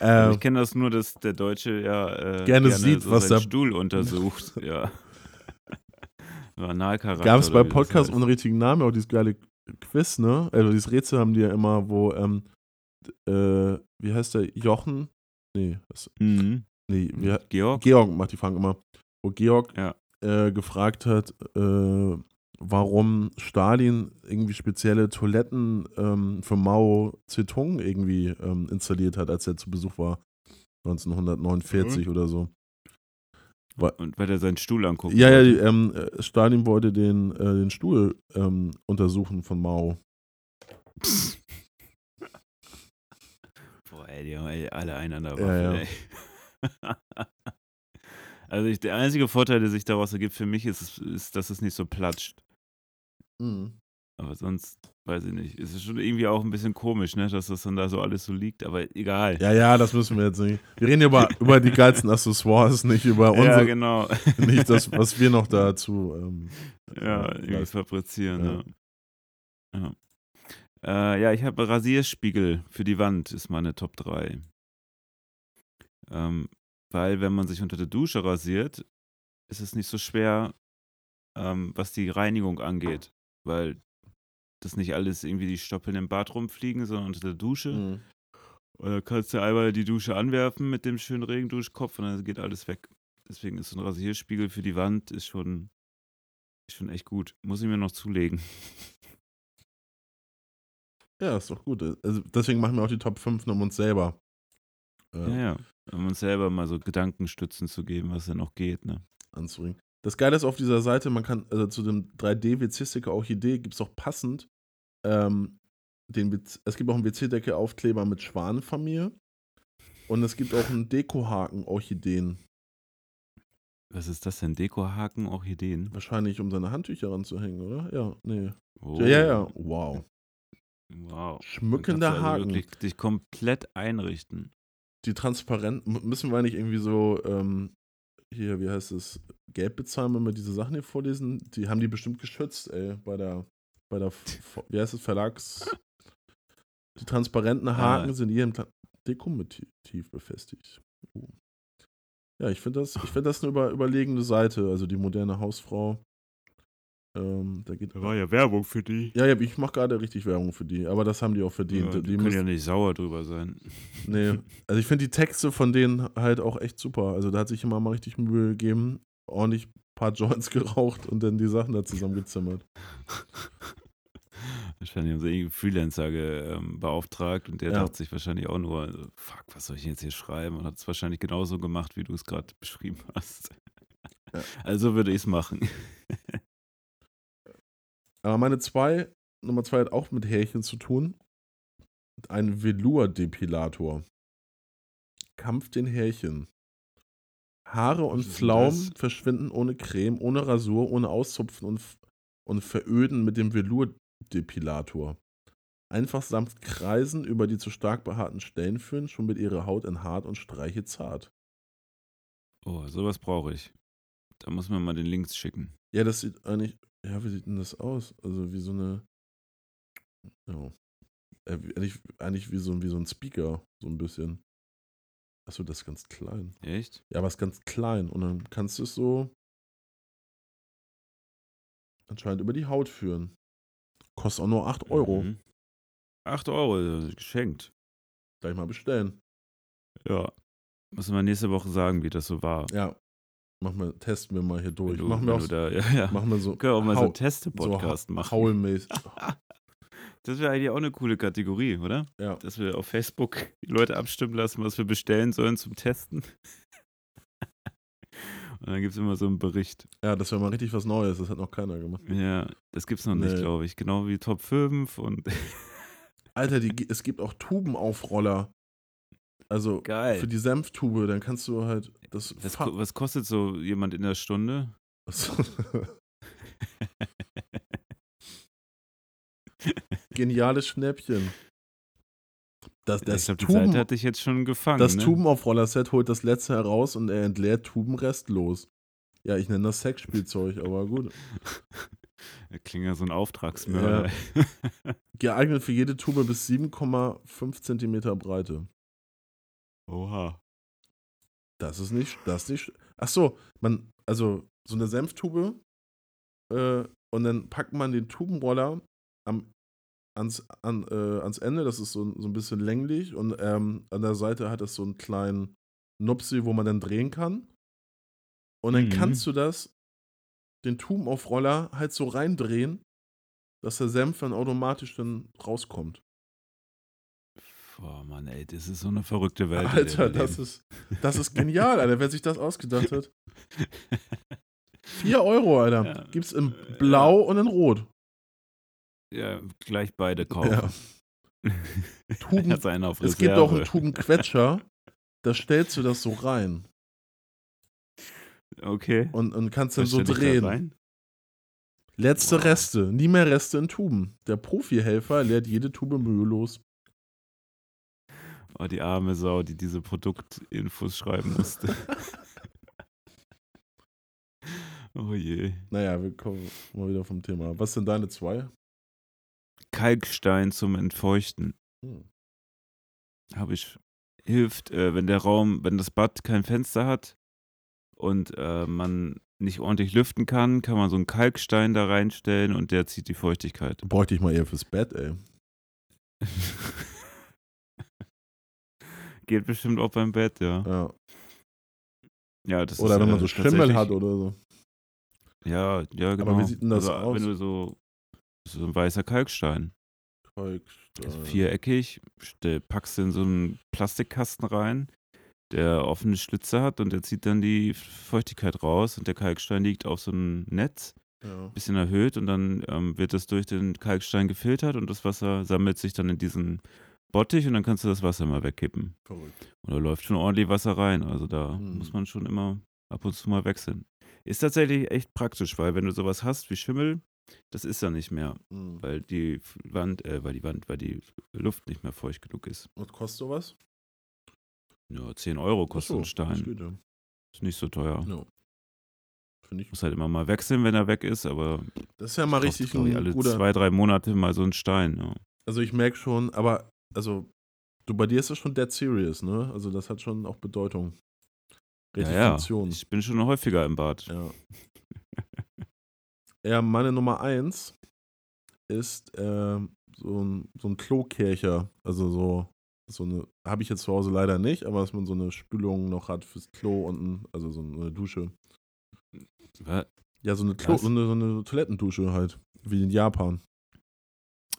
(laughs) äh, ich kenne das nur, dass der Deutsche ja äh, Gerne sieht, so was da- Stuhl untersucht. (laughs) ja. Gab es bei das Podcast ohne richtigen Namen auch dieses geile Quiz, ne? Also dieses Rätsel haben die ja immer, wo, ähm, äh, wie heißt der? Jochen? Nee, was, Mhm. nee, wie, Georg? Georg macht die Fragen immer. Wo Georg Ja. Äh, gefragt hat, äh, warum Stalin irgendwie spezielle Toiletten ähm, für Mao Zedong irgendwie ähm, installiert hat, als er zu Besuch war. 1949 oder so. Und weil er seinen Stuhl anguckt. Ja, ja, ähm, äh, Stalin wollte den, äh, den Stuhl ähm, untersuchen von Mao. (laughs) Boah, ey, die haben ey, alle einen an der Ja, ja. (laughs) Also ich, der einzige Vorteil, der sich daraus ergibt für mich, ist, ist, dass es nicht so platscht. Aber sonst, weiß ich nicht. Es ist schon irgendwie auch ein bisschen komisch, ne, dass das dann da so alles so liegt, aber egal. Ja, ja, das müssen wir jetzt nicht. Wir reden über, (laughs) über die geilsten Accessoires, nicht über Ja, unsere, genau. (laughs) nicht das, was wir noch (laughs) dazu. Ähm, Ja, Ja, irgendwie fabrizieren, ja. ja. Ja, äh, ja ich habe Rasierspiegel für die Wand, ist meine Top 3. Ähm, weil, wenn man sich unter der Dusche rasiert, ist es nicht so schwer, ähm, was die Reinigung angeht. Weil das nicht alles irgendwie die Stoppeln im Bad rumfliegen, sondern unter der Dusche. mhm. Oder kannst du einmal die Dusche anwerfen mit dem schönen Regenduschkopf und dann geht alles weg. Deswegen ist so ein Rasierspiegel für die Wand ist schon, ist schon echt gut. Muss ich mir noch zulegen. Ja, ist doch gut. Also deswegen machen wir auch die Top 5 um uns selber. Äh, Ja, ja. Um uns selber mal so Gedankenstützen zu geben, was denn noch geht, ne? anzubringen. Das Geile ist auf dieser Seite, man kann, also zu dem 3D-WC-Sticker Orchidee gibt es auch passend, ähm, den, WC es gibt auch einen WC-Decke-Aufkleber mit Schwanenfamilie und es gibt auch einen Dekohaken Orchideen, Was ist das denn? Dekohaken, Orchideen? wahrscheinlich um seine Handtücher ranzuhängen, oder? Ja, nee. Oh, Ja, ja, ja, wow. Wow. Schmückender also Haken. wirklich dich komplett einrichten. Die transparent, m- müssen wir nicht irgendwie so, ähm, hier, wie heißt es, Gelb bezahlen, wenn wir diese Sachen hier vorlesen? Die haben die bestimmt geschützt, ey, bei der, bei der, wie heißt es, Verlags. Die transparenten ah. Haken ah. sind hier im Dekomotiv befestigt. Uh. Ja, ich finde das, find das eine über, überlegene Seite, also die moderne Hausfrau. Ähm, da, da war ja Werbung für die. Ja, ja ich mache gerade richtig Werbung für die, aber das haben die auch verdient. Ja, die, die können ja nicht sauer drüber sein. (laughs) Nee, also ich finde die Texte von denen halt auch echt super. Also da hat sich immer mal richtig Mühe gegeben, ordentlich ein paar Joints (laughs) geraucht und dann die Sachen da zusammengezimmert. (laughs) Wahrscheinlich haben sie irgendeinen Freelancer ähm, beauftragt und der ja. dachte sich wahrscheinlich auch nur, fuck, was soll ich jetzt hier schreiben? Und hat es wahrscheinlich genauso gemacht, wie du es gerade beschrieben hast. Ja. Also würde ich es machen. Aber meine zwei, Nummer zwei hat auch mit Härchen zu tun. Ein Velour-Depilator. Kampf den Härchen. Haare und Pflaumen verschwinden ohne Creme, ohne Rasur, ohne Auszupfen und, und veröden mit dem Velour-Depilator. Einfach sanft kreisen, über die zu stark behaarten Stellen führen, schon mit ihrer Haut enthaart und streiche zart. Oh, sowas brauche ich. Da muss man mal den Links schicken. Ja, das sieht eigentlich ja, wie sieht denn das aus? Also wie so eine. Ja. Äh, eigentlich, eigentlich wie, so, wie so ein Speaker, so ein bisschen. Achso, das ist ganz klein. Echt? Ja, aber es ist ganz klein. Und dann kannst du es so anscheinend über die Haut führen. Kostet auch nur 8 Euro. Mhm. 8 Euro, geschenkt. Gleich mal bestellen. Ja. Müssen wir nächste Woche sagen, wie das so war. Ja, Machen wir, testen wir mal hier durch. Du, machen wir auch, da, (laughs) ja, ja. Machen wir so. Können wir auch mal so einen Teste-Podcast so machen. Haulmäßig. (laughs) Das wäre eigentlich auch eine coole Kategorie, oder? Ja. Dass wir auf Facebook die Leute abstimmen lassen, was wir bestellen sollen zum Testen. (laughs) Und dann gibt es immer so einen Bericht. Ja, das wäre mal richtig was Neues. Das hat noch keiner gemacht. Ja, das gibt es noch nee. nicht, glaube ich. Genau wie Top 5 und. Alter, die, es gibt auch Tubenaufroller. Also Geil. für die Senftube, dann kannst du halt das. Was, was kostet so jemand in der Stunde? (laughs) Geniales Schnäppchen. Das, das ich glaube, die Tuben, Seite hat dich jetzt schon gefangen. Das ne? Tubenaufroller-Set holt das letzte heraus und er entleert Tuben restlos. Ja, ich nenne das Sexspielzeug, aber gut. (laughs) Klingt ja so ein Auftragsmörder. Ja. Geeignet für jede Tube bis 7,5 cm Breite. Oha. Das ist nicht, das ist nicht. Ach so, man, also so eine Senftube äh, und dann packt man den Tubenroller am, ans, an, äh, ans Ende, das ist so, so ein bisschen länglich und ähm, an der Seite hat es so einen kleinen Nupsi, wo man dann drehen kann. Und dann mhm. kannst du das, den Tubenaufroller halt so reindrehen, dass der Senf dann automatisch dann rauskommt. Boah, Mann, ey, das ist so eine verrückte Welt. Alter, das ist, das ist genial, Alter, wer sich das ausgedacht hat. (laughs) 4 Euro, Alter. Ja. Gibt's in Blau ja. und in Rot. Ja, gleich beide kaufen. Ja. (laughs) (laughs) Tuben, es gibt auch einen Tubenquetscher, da stellst du das so rein. Okay. Und, und kannst dann so drehen. Letzte wow. Reste, nie mehr Reste in Tuben. Der Profihelfer leert jede Tube mühelos. Oh, die arme Sau, die diese Produktinfos schreiben musste. (laughs) oh je. Naja, wir kommen mal wieder vom Thema. Was sind deine zwei? Kalkstein zum Entfeuchten. Hm. Habe ich. Hilft, äh, wenn der Raum, wenn das Bad kein Fenster hat und äh, man nicht ordentlich lüften kann, kann man so einen Kalkstein da reinstellen und der zieht die Feuchtigkeit. Bräuchte ich mal eher fürs Bett, ey. (laughs) Geht bestimmt auch beim Bett, ja. Ja. Ja, das oder ist, wenn man so Schimmel hat oder so. Ja, ja, genau. Aber wie sieht denn das also, aus? Wenn du so, so ein weißer Kalkstein. Kalkstein. Also viereckig, packst du in so einen Plastikkasten rein, der offene Schlitze hat und der zieht dann die Feuchtigkeit raus und der Kalkstein liegt auf so einem Netz, ja. bisschen erhöht und dann ähm, wird das durch den Kalkstein gefiltert und das Wasser sammelt sich dann in diesen Bottich und dann kannst du das Wasser mal wegkippen. Verrückt. Und da läuft schon ordentlich Wasser rein. Also da hm. muss man schon immer ab und zu mal wechseln. Ist tatsächlich echt praktisch, weil wenn du sowas hast wie Schimmel, das ist ja nicht mehr, hm. weil die Wand, äh, weil die Wand, weil die Luft nicht mehr feucht genug ist. Was kostet sowas? Ja, 10 Euro kostet so, ein Stein. Ist, ja. ist nicht so teuer. No. Ich. Muss halt immer mal wechseln, wenn er weg ist, aber. Das ist ja mal richtig ein alle guter... zwei, drei Monate mal so ein Stein. Ja. Also ich merke schon, aber also du bei dir ist das schon dead serious, ne? Also das hat schon auch Bedeutung. Richtig ja, ja. Ich bin schon häufiger im Bad. Ja. (laughs) ja, meine Nummer eins ist äh, so ein, so ein Klokercher. Also so, so eine, habe ich jetzt zu Hause leider nicht, aber dass man so eine Spülung noch hat fürs Klo unten, also so eine Dusche. Was? Ja, so eine, Klo, so eine, so eine Toilettendusche halt, wie in Japan.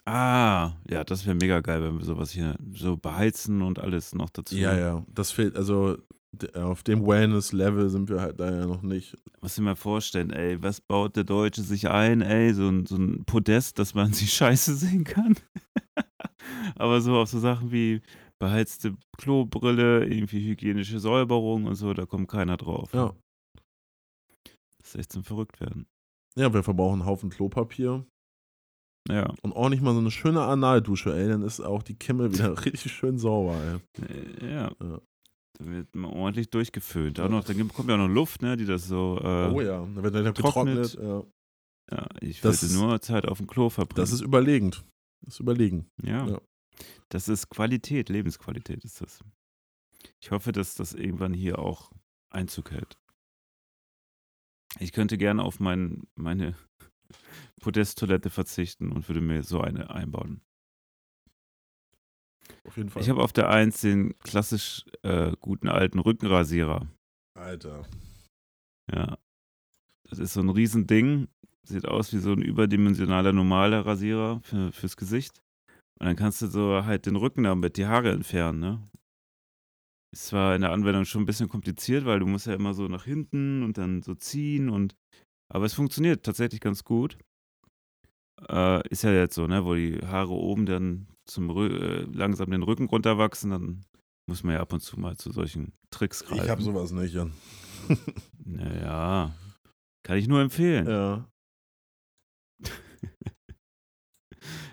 Ah, ja, das wäre mega geil, wenn wir sowas hier so beheizen und alles noch dazu. Ja, ja, das fehlt, also auf dem Wellness-Level sind wir halt da ja noch nicht. Muss ich mir vorstellen, ey, was baut der Deutsche sich ein, ey, so ein, so ein Podest, dass man (laughs) sie scheiße sehen kann. (laughs) Aber so auf so Sachen wie beheizte Klobrille, irgendwie hygienische Säuberung und so, da kommt keiner drauf. Ja. Das ist echt zum Verrücktwerden. Ja, wir verbrauchen einen Haufen Klopapier. Ja. Und auch nicht mal so eine schöne Analdusche, ey, dann ist auch die Kimme wieder (laughs) richtig schön sauber, ey. Ja. ja. Da wird man ordentlich durchgeföhnt. Auch noch, dann kommt ja auch noch Luft, ne, die das so. Äh, oh ja, dann wird dann getrocknet. getrocknet ja. ja, ich das würde nur Zeit auf dem Klo verbringen. Das ist überlegend. Das ist überlegen. Ja. ja. Das ist Qualität, Lebensqualität ist das. Ich hoffe, dass das irgendwann hier auch Einzug hält. Ich könnte gerne auf mein, meine Podesttoilette verzichten und würde mir so eine einbauen. Auf jeden Fall. Ich habe auf der 1 den klassisch äh, guten alten Rückenrasierer. Alter. Ja. Das ist so ein Riesending. Sieht aus wie so ein überdimensionaler normaler Rasierer für, fürs Gesicht. Und dann kannst du so halt den Rücken damit die Haare entfernen, ne? Ist zwar in der Anwendung schon ein bisschen kompliziert, weil du musst ja immer so nach hinten und dann so ziehen und aber es funktioniert tatsächlich ganz gut. Äh, ist ja jetzt so, ne, wo die Haare oben dann zum äh, langsam den Rücken runterwachsen, dann muss man ja ab und zu mal zu solchen Tricks greifen. Ich habe sowas nicht, Jan. (laughs) naja, kann ich nur empfehlen. Ja. (laughs)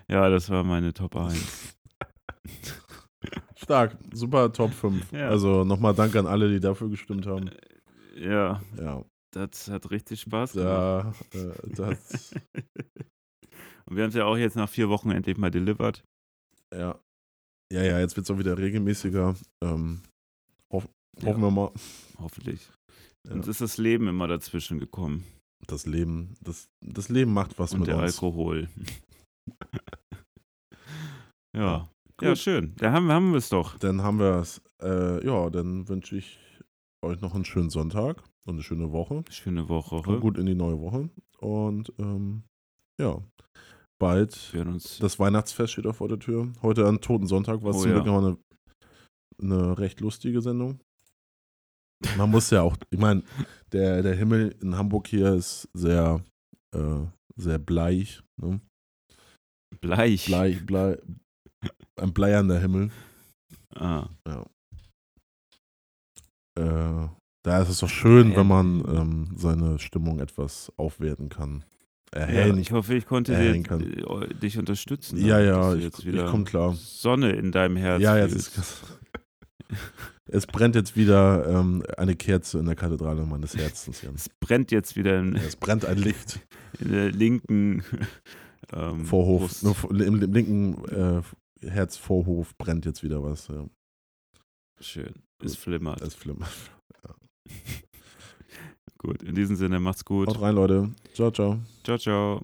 ja, das war meine Top 1. (laughs) Stark, super Top 5. Ja. Also nochmal Dank an alle, die dafür gestimmt haben. Ja. Ja. Das hat richtig Spaß gemacht. Ja, äh, das. (laughs) Und wir haben es ja auch jetzt nach vier Wochen endlich mal delivered. Ja. Ja, ja, jetzt wird es auch wieder regelmäßiger. Ähm, hoff, hoffen ja. wir mal. Hoffentlich. Ja. Uns ist das Leben immer dazwischen gekommen. Das Leben, das, das Leben macht was Und mit der uns. Alkohol. (laughs) ja. Gut. Ja, schön. Da haben, haben wir es doch. Dann haben wir es. Äh, ja, dann wünsche ich euch noch einen schönen Sonntag und eine schöne Woche. Schöne Woche. Kommt gut in die neue Woche. Und ähm, ja, bald. Das Weihnachtsfest steht auch vor der Tür. Heute an Toten Sonntag war es oh, zum Glück ja. eine, eine recht lustige Sendung. Man muss ja auch, ich meine, der, der Himmel in Hamburg hier ist sehr, äh, sehr bleich. Ne? Bleich? Bleich, blei, ein bleiernder Himmel. Ah. Ja. Äh, da ist es doch schön, wenn man ähm, seine Stimmung etwas aufwerten kann erhellen. Ja, ich hoffe, ich konnte dir, äh, dich unterstützen. Ja, ja, ich, ich komme klar. Sonne in deinem Herzen. Ja, jetzt ist, (laughs) es brennt jetzt wieder ähm, eine Kerze in der Kathedrale meines Herzens. Jan. Es brennt jetzt wieder. In, ja, es brennt ein Licht. (laughs) In der linken (laughs) ähm, Vorhof. Im, Im linken äh, Herzvorhof brennt jetzt wieder was. Ja. Schön. Es flimmert. Es flimmert. Gut, in diesem Sinne, macht's gut. Haut rein, Leute. Ciao, ciao. Ciao, ciao.